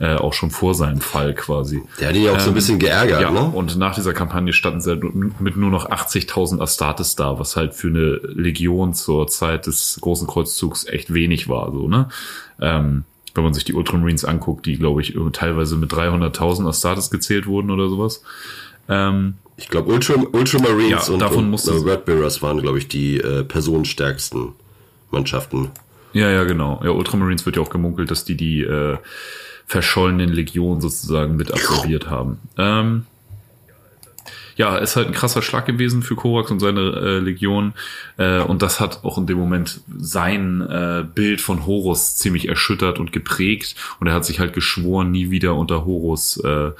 Äh, auch schon vor seinem Fall quasi. Der hat ihn ja auch so ein bisschen geärgert, Ja, ne? und nach dieser Kampagne standen sie halt mit nur noch 80.000 Astartes da, was halt für eine Legion zur Zeit des großen Kreuzzugs echt wenig war, so, ne? Ähm, wenn man sich die Ultramarines anguckt, die, glaube ich, teilweise mit 300.000 Astartes gezählt wurden oder sowas. Ähm, Ich glaube, Ultra, Ultramarines Ja, und, davon und musste- äh, Red Bearers waren, glaube ich, die äh, personenstärksten Mannschaften. Ja, ja, genau. Ja, Ultramarines wird ja auch gemunkelt, dass die die äh, verschollenen Legionen sozusagen mit absorbiert haben. Ähm, ja, ist halt ein krasser Schlag gewesen für Korax und seine äh, Legion. Äh, und das hat auch in dem Moment sein äh, Bild von Horus ziemlich erschüttert und geprägt. Und er hat sich halt geschworen, nie wieder unter Horus äh,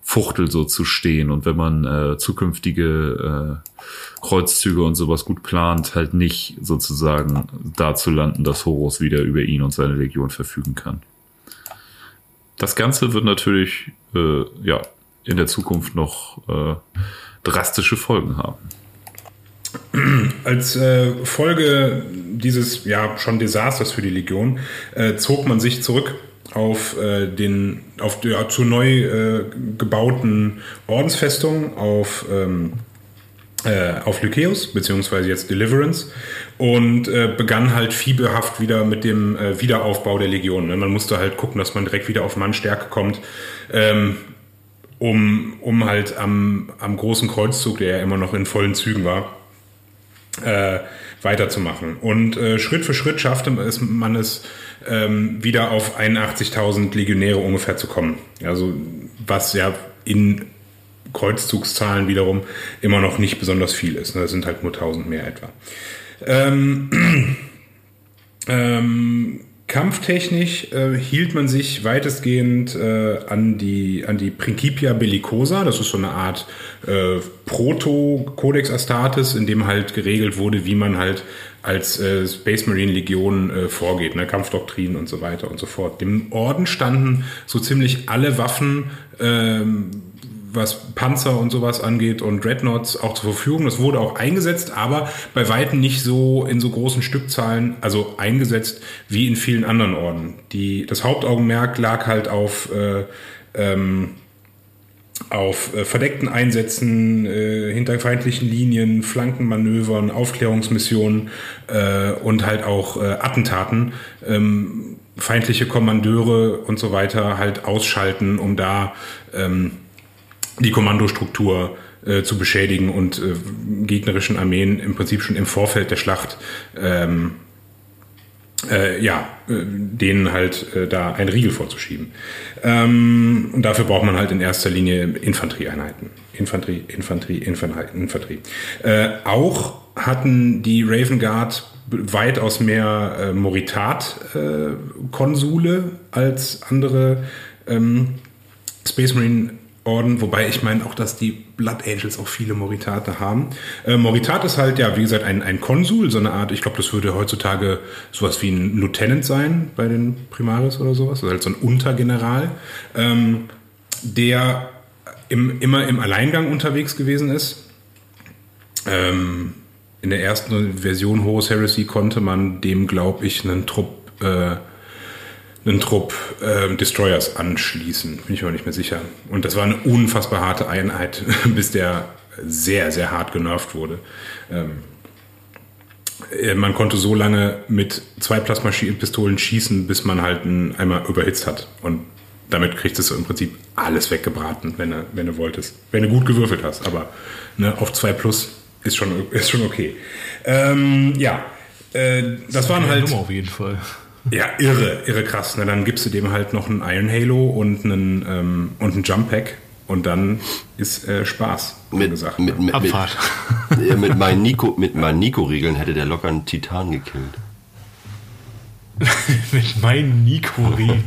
Fuchtel so zu stehen. Und wenn man äh, zukünftige äh, Kreuzzüge und sowas gut plant, halt nicht sozusagen da zu landen, dass Horus wieder über ihn und seine Legion verfügen kann. Das Ganze wird natürlich äh, ja in der Zukunft noch äh, drastische Folgen haben. Als äh, Folge dieses ja schon Desasters für die Legion äh, zog man sich zurück auf äh, den auf ja, zur neu äh, gebauten Ordensfestung auf ähm, äh, auf Lycaeus beziehungsweise jetzt Deliverance und äh, begann halt fieberhaft wieder mit dem äh, Wiederaufbau der Legion. Man musste halt gucken, dass man direkt wieder auf Mannstärke kommt. Ähm, um, um halt am, am großen Kreuzzug, der ja immer noch in vollen Zügen war, äh, weiterzumachen. Und äh, Schritt für Schritt schaffte man es, ähm, wieder auf 81.000 Legionäre ungefähr zu kommen. Also was ja in Kreuzzugszahlen wiederum immer noch nicht besonders viel ist. ne? Das sind halt nur 1000 mehr etwa. Ähm, ähm, Kampftechnisch äh, hielt man sich weitestgehend äh, an, die, an die Principia Bellicosa. Das ist so eine Art äh, Proto-Codex Astartes, in dem halt geregelt wurde, wie man halt als äh, Space Marine Legion äh, vorgeht, ne? Kampfdoktrinen und so weiter und so fort. Dem Orden standen so ziemlich alle Waffen, ähm, was Panzer und sowas angeht und Dreadnoughts auch zur Verfügung. Das wurde auch eingesetzt, aber bei weitem nicht so in so großen Stückzahlen, also eingesetzt wie in vielen anderen Orden. Die, das Hauptaugenmerk lag halt auf, äh, ähm, auf äh, verdeckten Einsätzen, äh, hinter feindlichen Linien, Flankenmanövern, Aufklärungsmissionen äh, und halt auch äh, Attentaten. Ähm, feindliche Kommandeure und so weiter halt ausschalten, um da ähm, die Kommandostruktur äh, zu beschädigen und äh, gegnerischen Armeen im Prinzip schon im Vorfeld der Schlacht ähm, äh, ja, äh, denen halt äh, da ein Riegel vorzuschieben. Ähm, und dafür braucht man halt in erster Linie Infanterieeinheiten. Infanterie, Infanterie, Infanterie. Infanterie. Auch hatten die Raven Guard weitaus mehr äh, Moritat-Konsule als andere ähm, Space Marine Orden, wobei ich meine auch, dass die Blood Angels auch viele Moritate haben. Äh, Moritat ist halt, ja, wie gesagt, ein, ein Konsul, so eine Art, ich glaube, das würde heutzutage sowas wie ein Lieutenant sein bei den Primaris oder sowas, also halt so ein Untergeneral, ähm, der im, immer im Alleingang unterwegs gewesen ist. Ähm, in der ersten Version Horus Heresy konnte man dem, glaube ich, einen Trupp äh, einen Trupp äh, Destroyers anschließen. Bin ich mir nicht mehr sicher. Und das war eine unfassbar harte Einheit, bis der sehr, sehr hart genervt wurde. Ähm, äh, man konnte so lange mit zwei Plasmapistolen schießen, bis man halt einen einmal überhitzt hat. Und damit kriegst du im Prinzip alles weggebraten, wenn du, wenn du wolltest. Wenn du gut gewürfelt hast. Aber ne, auf 2 plus ist schon, ist schon okay. Ähm, ja, äh, das, das waren halt. Nummer auf jeden Fall. Ja, irre, irre krass. Na, dann gibst du dem halt noch einen Iron Halo und einen, ähm, und einen Jump Pack und dann ist äh, Spaß. Mit, gesagt, mit, mit, Abfahrt. Mit, mit meinen Nico, mit meinen Nico-Regeln hätte der locker einen Titan gekillt. mit meinen Nico-Regeln.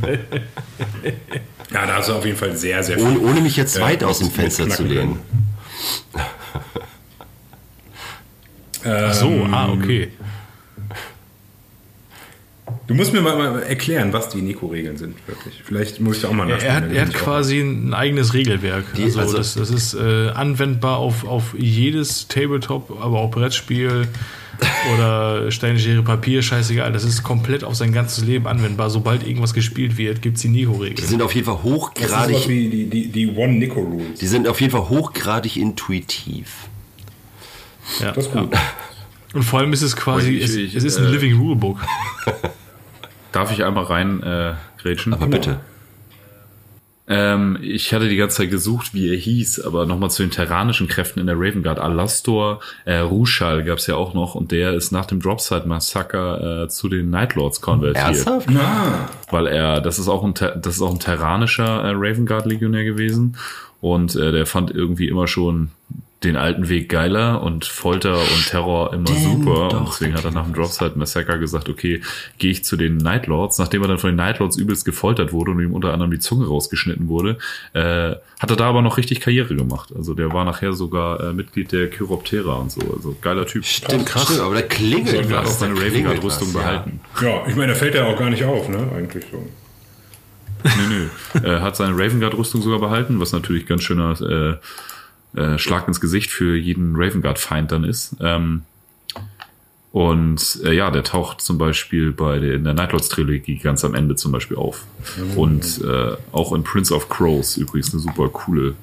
ja, da hast du auf jeden Fall sehr, sehr viel. Ohne, ohne mich jetzt weit äh, aus dem Fenster zu lehnen. Ach so, ah, okay. Du musst mir mal, mal erklären, was die Nico-Regeln sind, wirklich. Vielleicht muss ich auch mal nachschauen. Er hat, er hat quasi ein eigenes Regelwerk. Die, also, also, das, das ist äh, anwendbar auf, auf jedes Tabletop, aber auch Brettspiel oder Steine, Schere, Papier, scheißegal. Das ist komplett auf sein ganzes Leben anwendbar. Sobald irgendwas gespielt wird, gibt es die Nico-Regeln. Die sind auf jeden Fall hochgradig. Das ist wie die, die, die One-Nico-Rules. Die sind auf jeden Fall hochgradig intuitiv. Ja. Das ist gut. Ja. Und vor allem ist es quasi, ich, ich, es, es, ist ein äh, Living Rulebook. Darf ich einmal rein äh, grätschen? Aber bitte. Ähm, ich hatte die ganze Zeit gesucht, wie er hieß, aber nochmal zu den terranischen Kräften in der Raven Guard. Alastor äh, Ruschal gab es ja auch noch und der ist nach dem Dropside Massaker äh, zu den Nightlords konvertiert. Ernsthaft? Na. Weil er, das ist auch ein, das ist auch ein terranischer äh, Raven Guard Legionär gewesen und äh, der fand irgendwie immer schon den alten Weg geiler und Folter und Terror immer Damn, super. Doch, und deswegen hat er nach dem Dropside Massacre gesagt, okay, gehe ich zu den Nightlords. Nachdem er dann von den Nightlords übelst gefoltert wurde und ihm unter anderem die Zunge rausgeschnitten wurde, äh, hat er da aber noch richtig Karriere gemacht. Also der war nachher sogar äh, Mitglied der Chiroptera und so. Also geiler Typ. Stimmt, krass. Stimmt, aber der klingelt was. auch seine Raven Guard Rüstung behalten. Ja, ich meine, da fällt er auch gar nicht auf, ne? Eigentlich so. nö, nö. Er hat seine Raven Guard Rüstung sogar behalten, was natürlich ganz schöner äh, äh, Schlag ins Gesicht für jeden Raven Guard Feind dann ist. Ähm, und äh, ja, der taucht zum Beispiel bei der, in der Nightlords Trilogie ganz am Ende zum Beispiel auf. Mhm. Und äh, auch in Prince of Crows übrigens eine super coole.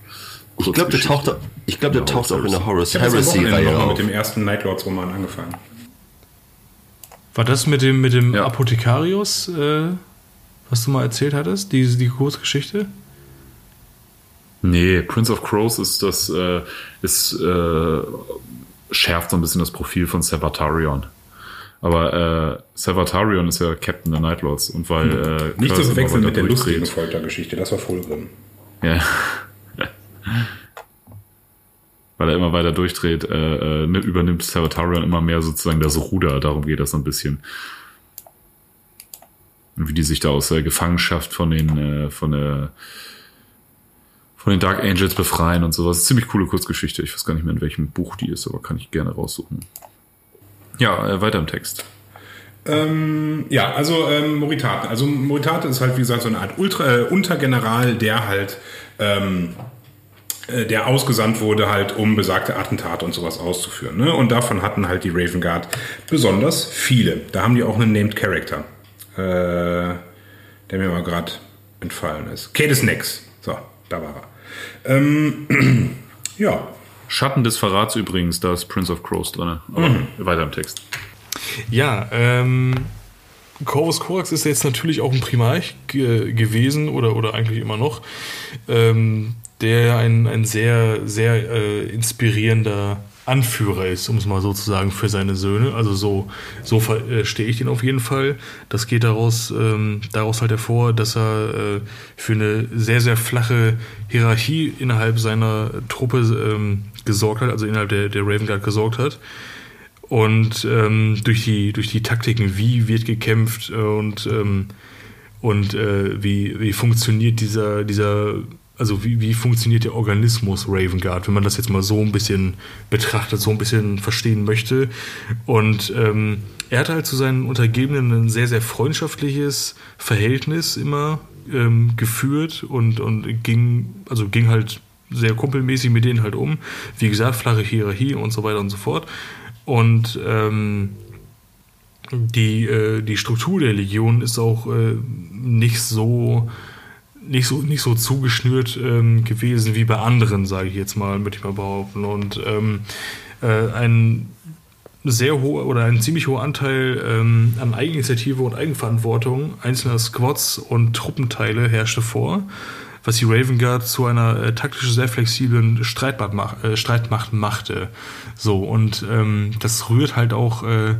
Ich glaube, der taucht, ich glaub, der taucht auch in der Horus Heresy-Reihe auf. mit dem ersten Nightlords-Roman angefangen. War das mit dem, mit dem ja. Apothekarius, äh, was du mal erzählt hattest, die, die Kurzgeschichte? Nee, Prince of Crows ist das, äh, ist, äh, schärft so ein bisschen das Profil von Savatarion. Aber äh, Savatarion ist ja Captain der Nightlords und weil hm. äh, nicht zu verwechseln mit der lustigen Foltergeschichte, das war Fulgrim. Ja. weil er immer weiter durchdreht, äh, äh, übernimmt Savatarion immer mehr sozusagen das Ruder. Darum geht das so ein bisschen. wie die sich da aus der Gefangenschaft von den, äh, von der, von den Dark Angels befreien und sowas. Ziemlich coole Kurzgeschichte. Ich weiß gar nicht mehr, in welchem Buch die ist, aber kann ich gerne raussuchen. Ja, äh, weiter im Text. Ähm, ja, also ähm, Moritate. Also Moritate ist halt, wie gesagt, so eine Art Ultra, äh, Untergeneral, der halt ähm, äh, der ausgesandt wurde, halt um besagte Attentate und sowas auszuführen. Ne? Und davon hatten halt die Raven Guard besonders viele. Da haben die auch einen Named Character, äh, der mir mal gerade entfallen ist. Cadis Nex. So, da war er. Ähm, ja. Schatten des Verrats übrigens, da ist Prince of Crows drin. Aber mhm. weiter im Text. Ja, ähm, Corvus Corax ist jetzt natürlich auch ein Primarch gewesen oder, oder eigentlich immer noch. Ähm, der ein, ein sehr, sehr äh, inspirierender Anführer ist, um es mal so zu sagen, für seine Söhne. Also so, so verstehe äh, ich den auf jeden Fall. Das geht daraus, ähm, daraus halt hervor, dass er äh, für eine sehr, sehr flache Hierarchie innerhalb seiner Truppe ähm, gesorgt hat, also innerhalb der, der Raven Guard gesorgt hat. Und ähm, durch, die, durch die Taktiken, wie wird gekämpft und, ähm, und äh, wie, wie funktioniert dieser, dieser also wie, wie funktioniert der Organismus Raven Guard, wenn man das jetzt mal so ein bisschen betrachtet, so ein bisschen verstehen möchte. Und ähm, er hatte halt zu seinen Untergebenen ein sehr, sehr freundschaftliches Verhältnis immer ähm, geführt und, und ging, also ging halt sehr kumpelmäßig mit denen halt um. Wie gesagt, flache Hierarchie und so weiter und so fort. Und ähm, die, äh, die Struktur der Legion ist auch äh, nicht so nicht so, nicht so zugeschnürt ähm, gewesen wie bei anderen, sage ich jetzt mal, würde ich mal behaupten. Und ähm, äh, ein sehr hoher oder ein ziemlich hoher Anteil ähm, an Eigeninitiative und Eigenverantwortung einzelner Squads und Truppenteile herrschte vor, was die Raven Guard zu einer äh, taktisch sehr flexiblen Streitmacht, äh, Streitmacht machte. So, und ähm, das rührt halt auch äh,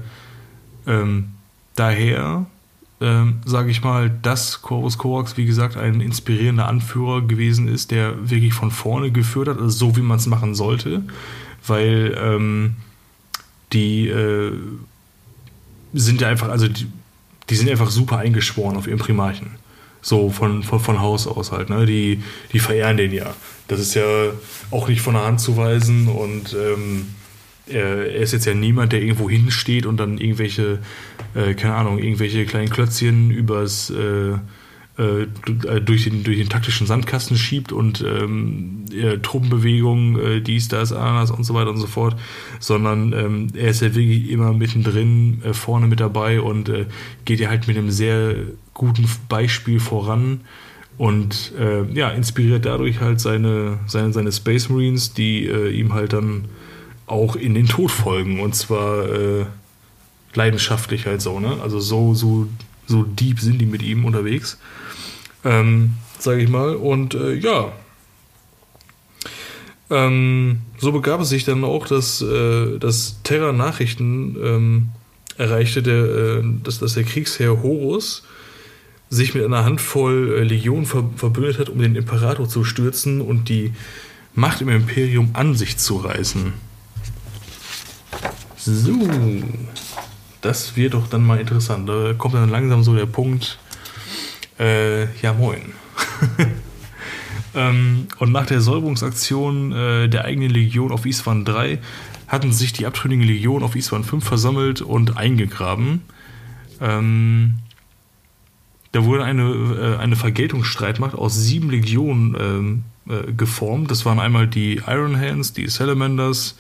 ähm, daher, ähm, sage ich mal, dass Corvus Corax, wie gesagt, ein inspirierender Anführer gewesen ist, der wirklich von vorne geführt hat, also so wie man es machen sollte, weil ähm, die äh, sind ja einfach, also die, die, sind einfach super eingeschworen auf ihren Primarchen. So von, von, von Haus aus halt, ne? Die, die verehren den ja. Das ist ja auch nicht von der Hand zu weisen und ähm, er ist jetzt ja niemand, der irgendwo hinsteht und dann irgendwelche, äh, keine Ahnung, irgendwelche kleinen Klötzchen übers äh, äh, durch, den, durch den taktischen Sandkasten schiebt und ähm, Truppenbewegungen, äh, dies, das, Ananas und so weiter und so fort, sondern ähm, er ist ja wirklich immer mittendrin, äh, vorne mit dabei und äh, geht ja halt mit einem sehr guten Beispiel voran und äh, ja, inspiriert dadurch halt seine, seine, seine Space Marines, die äh, ihm halt dann auch in den Tod folgen. Und zwar äh, leidenschaftlich halt so, ne? Also so, so, so deep sind die mit ihm unterwegs. Ähm, sage ich mal. Und äh, ja. Ähm, so begab es sich dann auch, dass, äh, dass Terra Nachrichten ähm, erreichte, der, äh, dass, dass der Kriegsherr Horus sich mit einer Handvoll äh, Legionen ver verbündet hat, um den Imperator zu stürzen und die Macht im Imperium an sich zu reißen. So, das wird doch dann mal interessant. Da kommt dann langsam so der Punkt, äh, ja moin. ähm, und nach der Säuberungsaktion äh, der eigenen Legion auf Iswan 3 hatten sich die abtrünnigen Legionen auf Iswan 5 versammelt und eingegraben. Ähm, da wurde eine, äh, eine Vergeltungsstreitmacht aus sieben Legionen ähm, äh, geformt. Das waren einmal die Iron Hands, die Salamanders,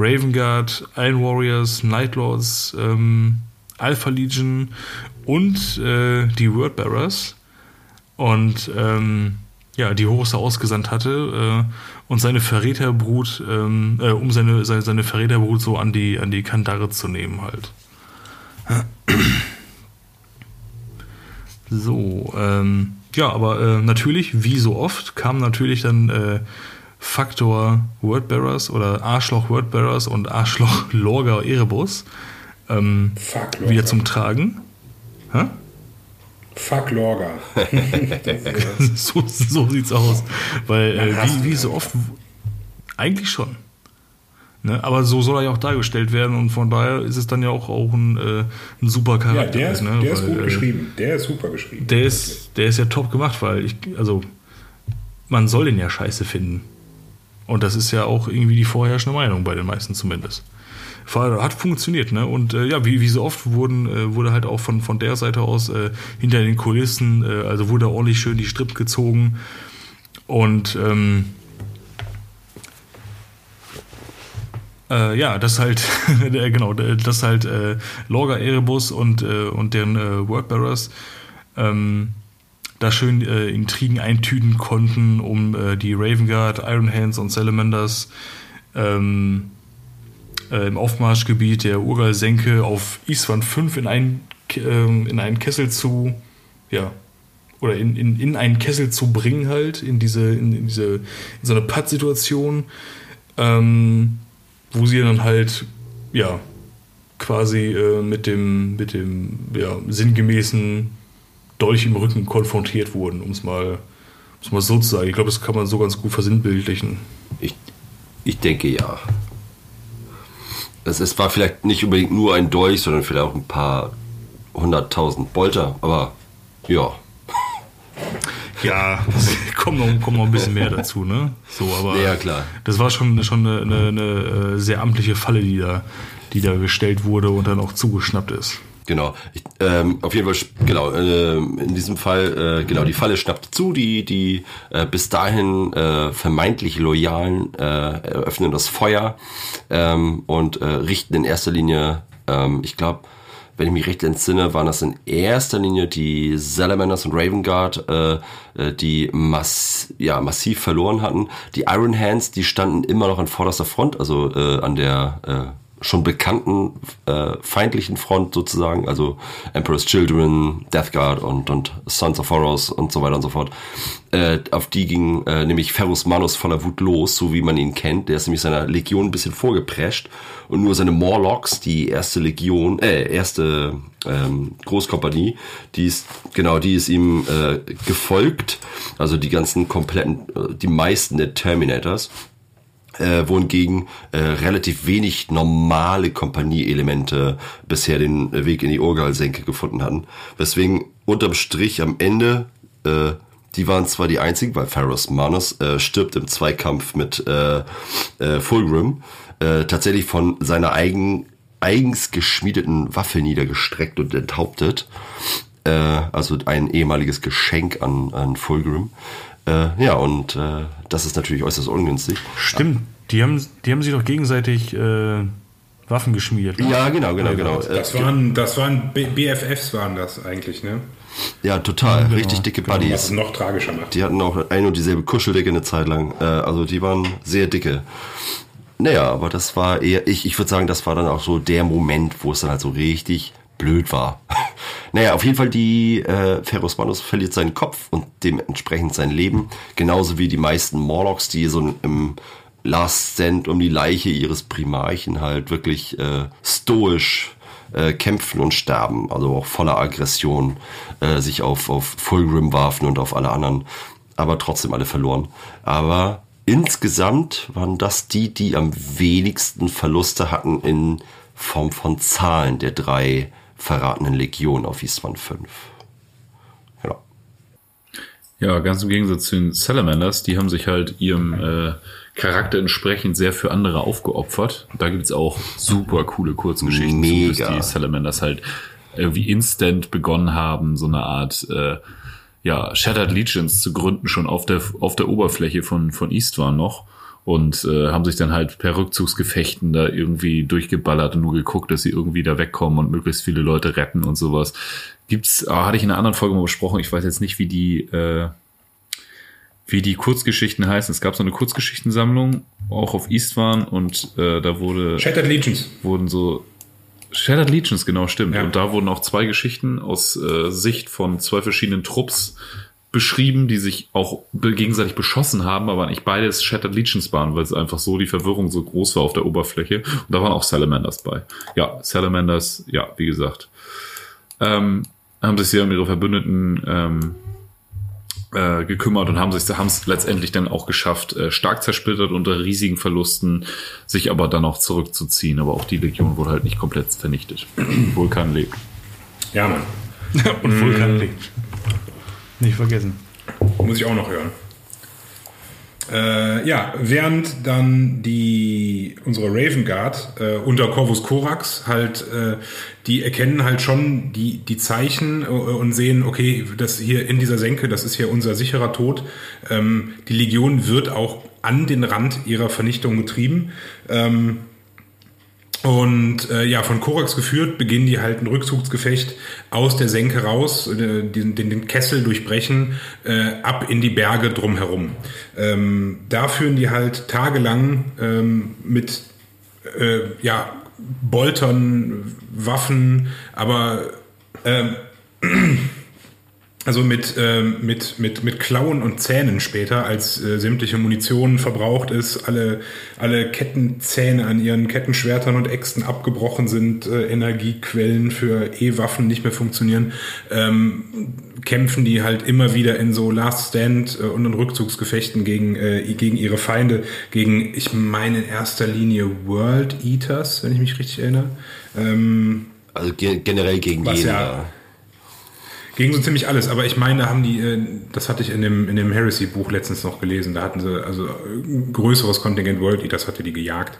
Raven Guard, Iron Warriors, Night Lords, ähm, Alpha Legion und äh, die Wordbearers. Und ähm, ja, die Horus ausgesandt hatte äh, und seine Verräterbrut, ähm, äh, um seine, seine, seine Verräterbrut so an die, an die Kandare zu nehmen halt. So, ähm, ja, aber äh, natürlich, wie so oft, kam natürlich dann äh, Faktor Wordbearers oder Arschloch Wordbearers und Arschloch Lorga Erebus ähm, wieder zum Tragen. Hä? Fuck Lorga. so, so sieht's aus. Weil, äh, wie, wie so oft, eigentlich schon. Ne? Aber so soll er ja auch dargestellt werden und von daher ist es dann ja auch, auch ein, äh, ein super Charakter. Ja, der ist, ne? der ist weil, gut äh, geschrieben. Der ist super geschrieben. Der ist, der ist ja top gemacht, weil ich, also, man soll den ja scheiße finden. Und das ist ja auch irgendwie die vorherrschende Meinung bei den meisten zumindest. Hat funktioniert, ne? Und äh, ja, wie, wie so oft wurden, äh, wurde halt auch von, von der Seite aus äh, hinter den Kulissen, äh, also wurde ordentlich schön die Strip gezogen. Und ähm, äh, ja, das halt, äh, genau, das halt äh, Lorga Erebus und, und deren äh, Wordbearers ähm, da schön äh, Intrigen eintüten konnten, um äh, die Raven Guard, Iron Hands und Salamanders ähm, äh, im Aufmarschgebiet der Urgal-Senke auf Iswan 5 in einen, ähm, in einen Kessel zu, ja, oder in, in, in einen Kessel zu bringen halt, in diese, in, in diese, in so eine Patt-Situation, ähm, wo sie dann halt, ja, quasi äh, mit dem, mit dem, ja, sinngemäßen Dolch im Rücken konfrontiert wurden, um es mal, um's mal so zu sagen. Ich glaube, das kann man so ganz gut versinnbildlichen. Ich, ich denke ja. Es, es war vielleicht nicht unbedingt nur ein Dolch, sondern vielleicht auch ein paar hunderttausend Bolter, aber ja. Ja, kommt noch, kommt noch ein bisschen mehr dazu, ne? So, aber Ja, klar. das war schon, schon eine, eine, eine äh, sehr amtliche Falle, die da, die da gestellt wurde und dann auch zugeschnappt ist. Genau. Ich, ähm, auf jeden Fall, genau, äh, in diesem Fall, äh, genau, die Falle schnappte zu, die, die äh, bis dahin äh, vermeintlich Loyalen äh, eröffnen das Feuer ähm, und äh, richten in erster Linie, ähm, ich glaube, wenn ich mich recht entsinne, waren das in erster Linie die Salamanders und Raven Guard, äh, äh, die mass ja, massiv verloren hatten. Die Iron Hands, die standen immer noch an vorderster Front, also äh, an der äh, schon bekannten äh, feindlichen Front sozusagen, also Emperor's Children, Death Guard und, und Sons of Horrors und so weiter und so fort. Äh, auf die ging äh, nämlich Ferrus Manus voller Wut los, so wie man ihn kennt. Der ist nämlich seiner Legion ein bisschen vorgeprescht und nur seine Morlocks, die erste Legion, äh, erste ähm, Großkompanie, die ist, genau, die ist ihm äh, gefolgt. Also die ganzen kompletten, äh, die meisten der Terminators äh, wohingegen äh, relativ wenig normale Kompanieelemente bisher den Weg in die Urgalsenke gefunden hatten. Weswegen unterm Strich am Ende, äh, die waren zwar die einzigen, weil Pharaohs Manus äh, stirbt im Zweikampf mit äh, äh, Fulgrim, äh, tatsächlich von seiner eigen, eigens geschmiedeten Waffe niedergestreckt und enthauptet. Äh, also ein ehemaliges Geschenk an, an Fulgrim. Äh, ja, und äh, das ist natürlich äußerst ungünstig. Stimmt, die haben, die haben sich doch gegenseitig äh, Waffen geschmiedet. Ja, genau, genau, genau. Äh, Das waren, das waren B BFFs waren das eigentlich, ne? ja, total. Richtig dicke Was es Buddies. noch tragischer macht. Die hatten auch ein und dieselbe Kuscheldecke eine Zeit lang. Äh, also die waren sehr dicke. Naja, aber das war eher, ich, ich würde sagen, das war dann auch so der Moment, wo es dann halt so richtig blöd war. naja, auf jeden Fall die äh, Ferrus Manus verliert seinen Kopf und dementsprechend sein Leben. Genauso wie die meisten Morlocks, die so im Last Stand um die Leiche ihres Primarchen halt wirklich äh, stoisch äh, kämpfen und sterben, also auch voller Aggression äh, sich auf, auf Fulgrim warfen und auf alle anderen, aber trotzdem alle verloren. Aber insgesamt waren das die, die am wenigsten Verluste hatten in Form von Zahlen der drei verratenen Legionen auf Eastman 5. Genau. Ja, ganz im Gegensatz zu den Salamanders, die haben sich halt ihrem äh, Charakter entsprechend sehr für andere aufgeopfert. Da gibt's auch super coole Kurzgeschichten zu, dass die Salamanders halt irgendwie instant begonnen haben, so eine Art äh, ja, Shattered Legions zu gründen, schon auf der, auf der Oberfläche von, von Eastwan noch. Und äh, haben sich dann halt per Rückzugsgefechten da irgendwie durchgeballert und nur geguckt, dass sie irgendwie da wegkommen und möglichst viele Leute retten und sowas. Gibt's, ah, hatte ich in einer anderen Folge mal besprochen, ich weiß jetzt nicht, wie die, äh, wie die Kurzgeschichten heißen. Es gab so eine Kurzgeschichtensammlung, auch auf Eastwan und äh, da wurde Shattered Legions. wurden so Shattered Legions, genau, stimmt. Ja. Und da wurden auch zwei Geschichten aus äh, Sicht von zwei verschiedenen Trupps beschrieben, die sich auch gegenseitig beschossen haben, aber nicht beides Shattered Legions waren, weil es einfach so die Verwirrung so groß war auf der Oberfläche. Und da waren auch Salamanders bei. Ja, Salamanders, ja, wie gesagt, ähm, haben sich sehr um ihre Verbündeten ähm, äh, gekümmert und haben sich haben es letztendlich dann auch geschafft, äh, stark zersplittert unter riesigen Verlusten, sich aber dann auch zurückzuziehen. Aber auch die Legion wurde halt nicht komplett vernichtet. Vulkan lebt. Ja, Mann. Und Vulkan lebt. Nicht vergessen. Muss ich auch noch hören. Äh, ja, während dann die unsere Raven Guard äh, unter Corvus Corax halt, äh, die erkennen halt schon die, die Zeichen äh, und sehen, okay, das hier in dieser Senke, das ist hier unser sicherer Tod. Ähm, die Legion wird auch an den Rand ihrer Vernichtung getrieben. Ähm, und äh, ja, von Korax geführt, beginnen die halt ein Rückzugsgefecht aus der Senke raus, äh, den, den, Kessel durchbrechen, äh, ab in die Berge drumherum. Ähm, da führen die halt tagelang ähm, mit äh, ja, Boltern, Waffen, aber ähm, also mit, äh, mit, mit, mit Klauen und Zähnen später, als äh, sämtliche Munition verbraucht ist, alle, alle Kettenzähne an ihren Kettenschwertern und Äxten abgebrochen sind, äh, Energiequellen für E-Waffen nicht mehr funktionieren, ähm, kämpfen die halt immer wieder in so Last Stand äh, und in Rückzugsgefechten gegen, äh, gegen ihre Feinde, gegen, ich meine in erster Linie World Eaters, wenn ich mich richtig erinnere. Ähm, Also ge generell gegen Was jeden. ja-. Gegen so ziemlich alles, aber ich meine, da haben die, äh, das hatte ich in dem, in dem Heresy-Buch letztens noch gelesen, da hatten sie also ein größeres Kontingent World Eaters hatte die gejagt.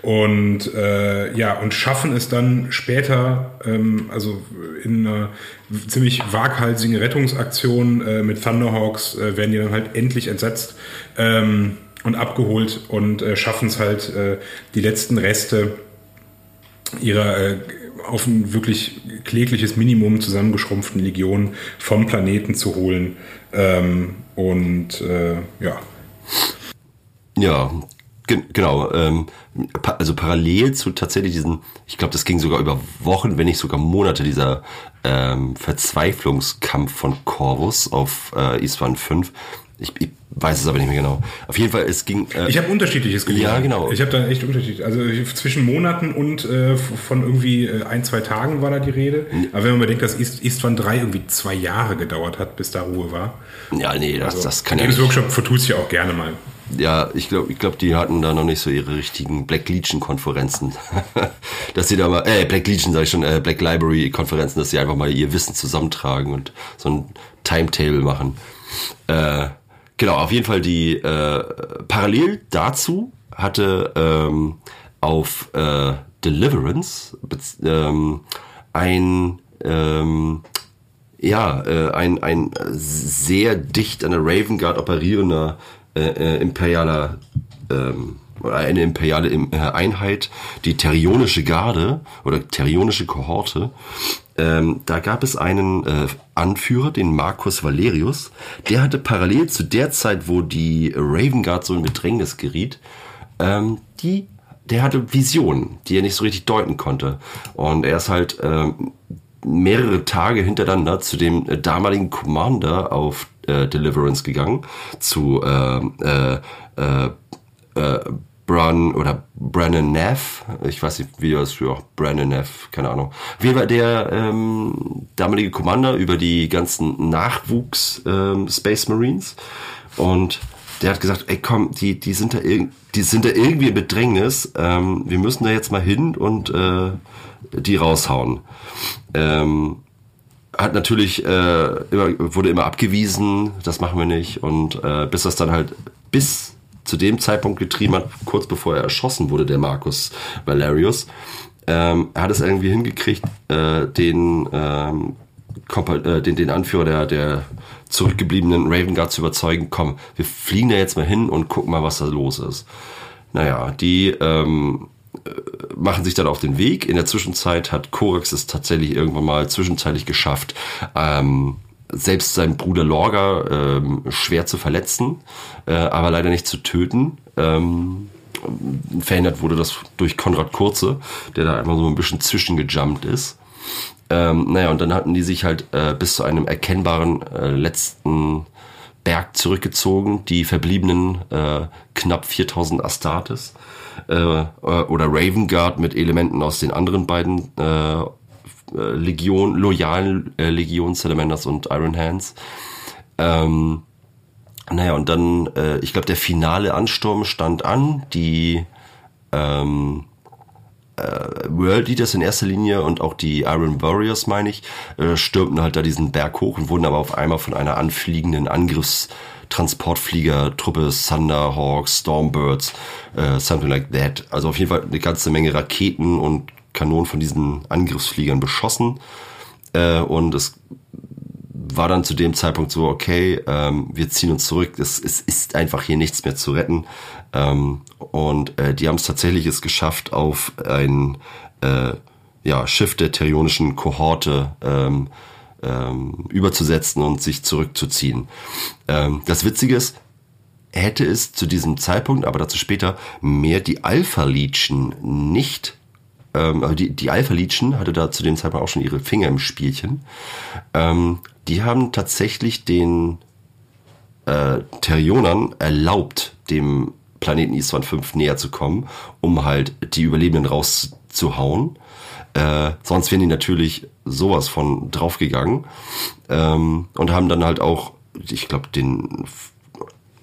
Und äh, ja, und schaffen es dann später, ähm, also in einer ziemlich waghalsigen Rettungsaktion äh, mit Thunderhawks, äh, werden die dann halt endlich entsetzt ähm, und abgeholt und äh, schaffen es halt, äh, die letzten Reste ihrer auf ein wirklich klägliches Minimum zusammengeschrumpften Legion vom Planeten zu holen. Ähm, und äh, ja, Ja, ge genau. Ähm, also parallel zu tatsächlich diesen, ich glaube, das ging sogar über Wochen, wenn nicht sogar Monate, dieser ähm, Verzweiflungskampf von Corvus auf äh, Iswan 5. Ich, ich weiß es aber nicht mehr genau. Auf jeden Fall, es ging. Äh, ich habe unterschiedliches gelesen. Ja, genau. Ich habe da echt unterschiedlich. Also zwischen Monaten und äh, von irgendwie äh, ein, zwei Tagen war da die Rede. Aber wenn man bedenkt, dass East, Eastwan 3 irgendwie zwei Jahre gedauert hat, bis da Ruhe war. ja, nee, das, das kann ja. Workshop vertut ja auch gerne mal. Ja, ich glaube, ich glaub, die hatten da noch nicht so ihre richtigen Black Legion-Konferenzen. dass sie da mal, äh, Black Legion sage ich schon, äh, Black Library-Konferenzen, dass sie einfach mal ihr Wissen zusammentragen und so ein Timetable machen. Äh, genau, auf jeden Fall die, äh, parallel dazu hatte ähm, auf äh, Deliverance ähm, ein ähm, ja, äh, ein, ein sehr dicht an der Raven Guard operierender äh, äh, imperialer ähm, eine imperiale Im- äh, Einheit, die Terrionische Garde oder Terrionische Kohorte. Ähm, da gab es einen äh, Anführer, den Marcus Valerius, der hatte parallel zu der Zeit, wo die Raven Guard so in Bedrängnis geriet, ähm, die, der hatte Visionen, die er nicht so richtig deuten konnte. Und er ist halt ähm, mehrere Tage hintereinander zu dem äh, damaligen Commander auf äh, Deliverance gegangen, zu ähm, äh, äh, äh, Bran oder Brandon Neff, ich weiß nicht, wie das für Brandon Neff, keine Ahnung. Jeden Fall der ähm, damalige Commander über die ganzen Nachwuchs ähm, Space Marines und der hat gesagt, ey komm, die, die sind da irg die sind da irgendwie in Bedrängnis, ähm, wir müssen da jetzt mal hin und äh, die raushauen. Ähm, hat natürlich äh, immer, wurde immer abgewiesen, das machen wir nicht und äh, bis das dann halt bis zu dem Zeitpunkt getrieben hat, kurz bevor er erschossen wurde, der Marcus Valerius, ähm, hat es irgendwie hingekriegt, äh, den, ähm, äh, den den Anführer der der zurückgebliebenen Raven Guard zu überzeugen, komm, wir fliegen da jetzt mal hin und gucken mal, was da los ist. Naja, die ähm, machen sich dann auf den Weg. In der Zwischenzeit hat Korax es tatsächlich irgendwann mal zwischenzeitlich geschafft, ähm, selbst seinen Bruder Lorga ähm, schwer zu verletzen, äh, aber leider nicht zu töten. Ähm, verhindert wurde das durch Konrad Kurze, der da einfach so ein bisschen zwischengejumpt ist. Ähm, naja, und dann hatten die sich halt äh, bis zu einem erkennbaren äh, letzten Berg zurückgezogen, die verbliebenen äh, knapp 4000 Astartes äh, äh, oder Raven Guard mit Elementen aus den anderen beiden äh, äh, Legion, loyalen äh, Legion Salamanders und Iron Hands. Ähm, naja, und dann, äh, ich glaube, der finale Ansturm stand an. Die ähm, äh, World Leaders in erster Linie und auch die Iron Warriors, meine ich, äh, stürmten halt da diesen Berg hoch und wurden aber auf einmal von einer anfliegenden Angriffstransportflieger-Truppe Thunderhawks, Stormbirds, äh, something like that. Also auf jeden Fall eine ganze Menge Raketen und Kanonen von diesen Angriffsfliegern beschossen. Äh, und es war dann zu dem Zeitpunkt so, okay, ähm, wir ziehen uns zurück, es, es ist einfach hier nichts mehr zu retten. Ähm, und äh, die haben es tatsächlich es geschafft, auf ein äh, ja, Schiff der Tyrionischen Kohorte ähm, ähm, überzusetzen und sich zurückzuziehen. Ähm, das Witzige ist, hätte es zu diesem Zeitpunkt, aber dazu später, mehr die Alpha-Legion nicht ähm, also die, die Alpha-Legion hatte da zu dem Zeitpunkt auch schon ihre Finger im Spielchen. Ähm, die haben tatsächlich den äh, Terrionern erlaubt, dem Planeten Iswan 5 näher zu kommen, um halt die Überlebenden rauszuhauen. Äh, sonst wären die natürlich sowas von draufgegangen ähm, und haben dann halt auch, ich glaube, den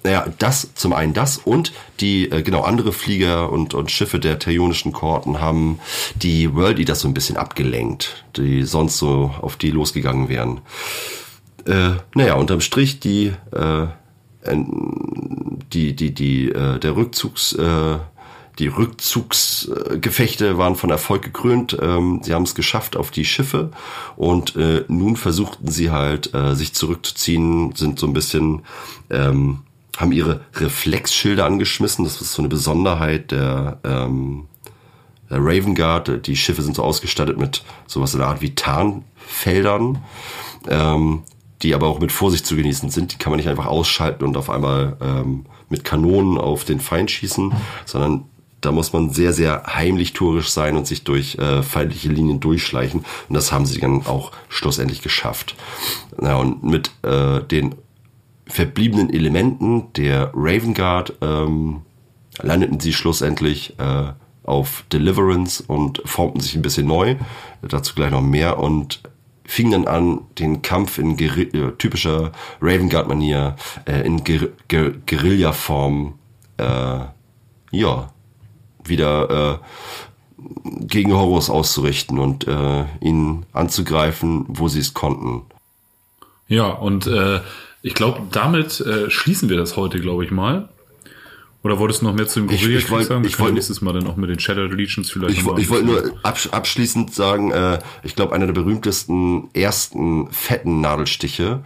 naja, das zum einen das und die äh, genau andere Flieger und, und Schiffe der terionischen Kohorten haben die World Eaters so ein bisschen abgelenkt, die sonst so auf die losgegangen wären. Äh, naja, unterm Strich die äh, die die die äh, der Rückzugs äh, die Rückzugsgefechte waren von Erfolg gekrönt. Ähm, sie haben es geschafft auf die Schiffe und äh, nun versuchten sie halt, äh, sich zurückzuziehen, sind so ein bisschen ähm, haben ihre Reflexschilder angeschmissen. Das ist so eine Besonderheit der, ähm, der Raven Guard. Die Schiffe sind so ausgestattet mit sowas in der Art wie Tarnfeldern, ähm, die aber auch mit Vorsicht zu genießen sind. Die kann man nicht einfach ausschalten und auf einmal ähm, mit Kanonen auf den Feind schießen, sondern da muss man sehr, sehr heimlich tourisch sein und sich durch äh, feindliche Linien durchschleichen. Und das haben sie dann auch schlussendlich geschafft. Ja, und mit äh, den verbliebenen Elementen der Raven Guard ähm, landeten sie schlussendlich äh, auf Deliverance und formten sich ein bisschen neu. Dazu gleich noch mehr und fingen dann an, den Kampf in Gueri äh, typischer Raven Guard Manier äh, in Guer Guer Guerilla-Form äh, ja wieder äh, gegen Horus auszurichten und äh, ihn anzugreifen, wo sie es konnten. Ja, und äh, ich glaube, damit äh, schließen wir das heute, glaube ich mal. Oder wolltest du noch mehr zu dem Guerilla Krieg sagen? Ich wollte nächstes Mal dann auch mit den Shadow Legions vielleicht. Ich, ich wollte nur absch abschließend sagen, äh, ich glaube, einer der berühmtesten ersten fetten Nadelstiche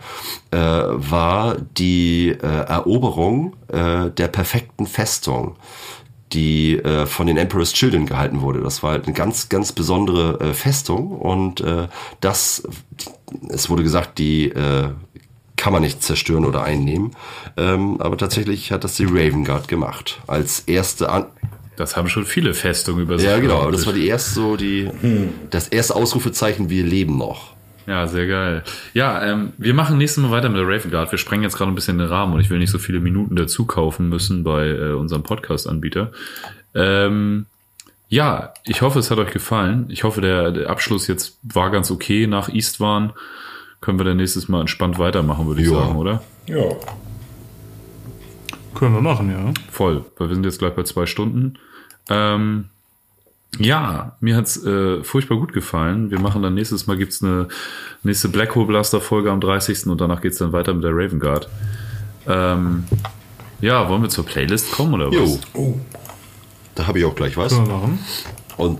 äh, war die äh, Eroberung äh, der perfekten Festung die äh, von den Emperor's Children gehalten wurde. Das war halt eine ganz, ganz besondere äh, Festung und äh, das, es wurde gesagt, die äh, kann man nicht zerstören oder einnehmen. Ähm, aber tatsächlich hat das die Raven Guard gemacht. Als erste An Das haben schon viele Festungen über sich. Ja, genau. Das war die erste so die, das erste Ausrufezeichen, wir leben noch. Ja, sehr geil. Ja, ähm, wir machen nächstes Mal weiter mit der Raven Guard. Wir sprengen jetzt gerade ein bisschen den Rahmen und ich will nicht so viele Minuten dazu kaufen müssen bei äh, unserem Podcast-Anbieter. Ähm, ja, ich hoffe, es hat euch gefallen. Ich hoffe, der, der Abschluss jetzt war ganz okay nach Eastwan können wir dann nächstes Mal entspannt weitermachen, würde ich Ja. sagen, oder? Ja. Können wir machen, ja. Voll, weil wir sind jetzt gleich bei zwei Stunden. Ähm, ja, mir hat's äh, furchtbar gut gefallen. Wir machen dann nächstes Mal gibt's eine nächste Black Hole Blaster Folge am 30. und danach geht's dann weiter mit der Raven Guard. Ähm, ja, wollen wir zur Playlist kommen oder was? Jo, Oh, da habe ich auch gleich was. Können wir machen. Und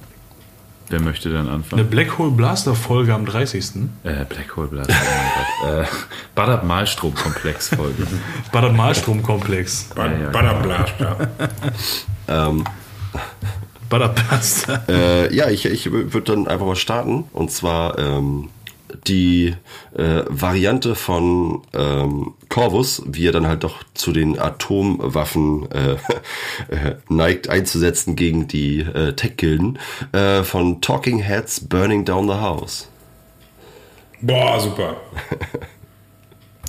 Wer möchte denn Eine anfangen? Black Hole Blaster Folge am 30. Äh, Black Hole Blaster, oh mein Gott. Äh, Badab Malstrom Komplex Folge. Bader Malstromkomplex. Bad, Ja, ja. Badderblaster. ähm, Bader Blaster. Äh, ja, ich, ich würde dann einfach mal starten. Und zwar ähm, die äh, Variante von ähm, Corvus, wie er dann halt doch zu den Atomwaffen äh, äh, neigt einzusetzen gegen die äh, Tech-Gilden, äh, von Talking Heads Burning Down the House. Boah, super.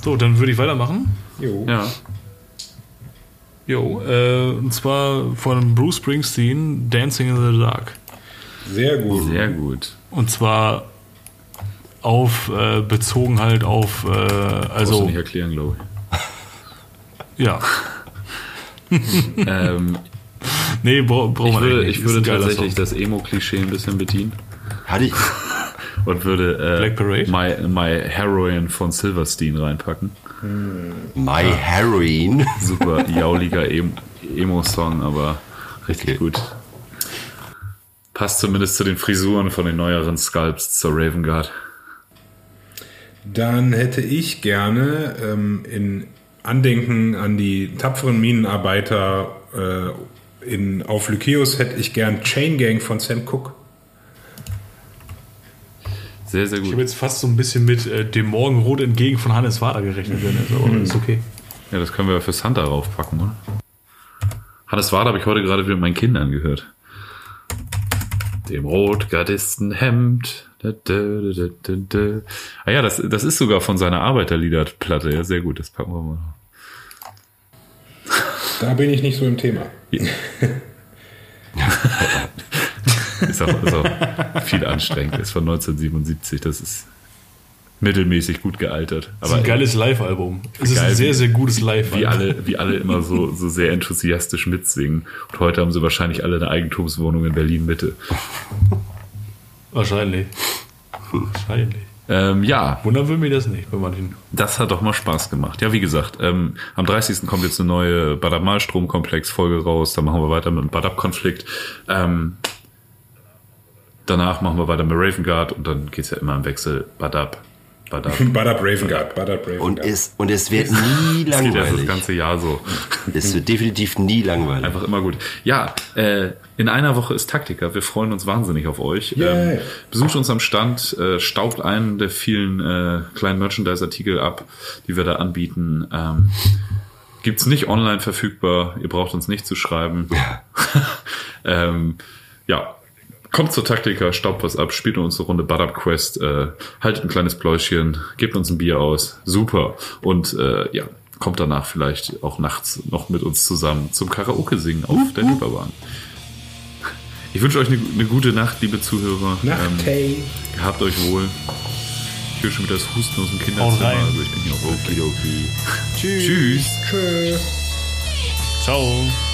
So, dann würde ich weitermachen. Jo. Ja. Jo, äh, und zwar von Bruce Springsteen, Dancing in the Dark. Sehr gut. Sehr gut. Und zwar auf, äh, bezogen halt auf, äh, Brauchst du also, nicht erklären, glaube ich. Ja. ähm, Nee, bra brauchen ich wir würde, nicht. ich würde tatsächlich das Emo-Klischee ein bisschen bedienen Hatte ich. und würde äh, Black Parade? My, My Heroin von Silverstein reinpacken. My Heroin. Super jauliger Em- Emo-Song, aber richtig Okay. gut. Passt zumindest zu den Frisuren von den neueren Sculpts zur Raven Guard. Dann hätte ich gerne ähm, in Andenken an die tapferen Minenarbeiter äh, in, auf Lyceus hätte ich gern Chain Gang von Sam Cooke. Sehr, sehr Ich gut. habe jetzt fast so ein bisschen mit äh, dem Morgenrot entgegen von Hannes Wader gerechnet, Dennis, aber ist okay. Ja, das können wir für Santa raufpacken, oder? Hannes Wade habe ich heute gerade wieder mit meinen Kindern gehört. Dem Rotgardistenhemd. Ah ja, das, das ist sogar von seiner Arbeiterliederplatte. Ja, sehr gut, das packen wir mal. Da bin ich nicht so im Thema. Ist auch, ist auch viel anstrengend. Ist von 1977. Das ist mittelmäßig gut gealtert. Das ist ein geiles Live-Album. Es ist Geil, ein sehr, sehr gutes Live-Album. wie alle, wie alle immer so, so sehr enthusiastisch mitsingen. Und heute haben sie wahrscheinlich alle eine Eigentumswohnung in Berlin Mitte. Wahrscheinlich. Wahrscheinlich. Ähm, ja, Wundern will mir das nicht bei manchen. Das hat doch mal Spaß gemacht. Ja, wie gesagt, ähm, am 30. kommt jetzt eine neue Badab-Malstrom-Komplex-Folge raus. Da machen wir weiter mit dem Badab-Konflikt. Ähm, danach machen wir weiter mit Raven Guard und dann geht's ja immer im Wechsel Badab, Badab Raven Guard, Badab Raven Und Guard. es, und es wird nie Das geht ja das langweilig. ganze Jahr so. Es wird definitiv nie langweilig. Einfach immer gut. Ja, äh, in einer Woche ist Taktiker. Wir freuen uns wahnsinnig auf euch. Ähm, besucht uns am Stand, äh, staubt einen der vielen äh, kleinen Merchandise-Artikel ab, die wir da anbieten. Ähm, gibt's nicht online verfügbar. Ihr braucht uns nicht zu schreiben. ähm, ja, kommt zur Taktiker, staubt was ab, spielt uns eine Runde Badab Quest, äh, haltet ein kleines Pläuschen, gebt uns ein Bier aus. Super. Und äh, ja, kommt danach vielleicht auch nachts noch mit uns zusammen zum Karaoke singen auf der Reeperbahn. Ich wünsche euch eine, eine gute Nacht, liebe Zuhörer. Nacht, Ähm, hey. gehabt euch wohl. Ich höre schon wieder das Husten aus dem Kinderzimmer. rein. Also ich bin hier auch Okidoki. Tschüss. Tschö. Ciao.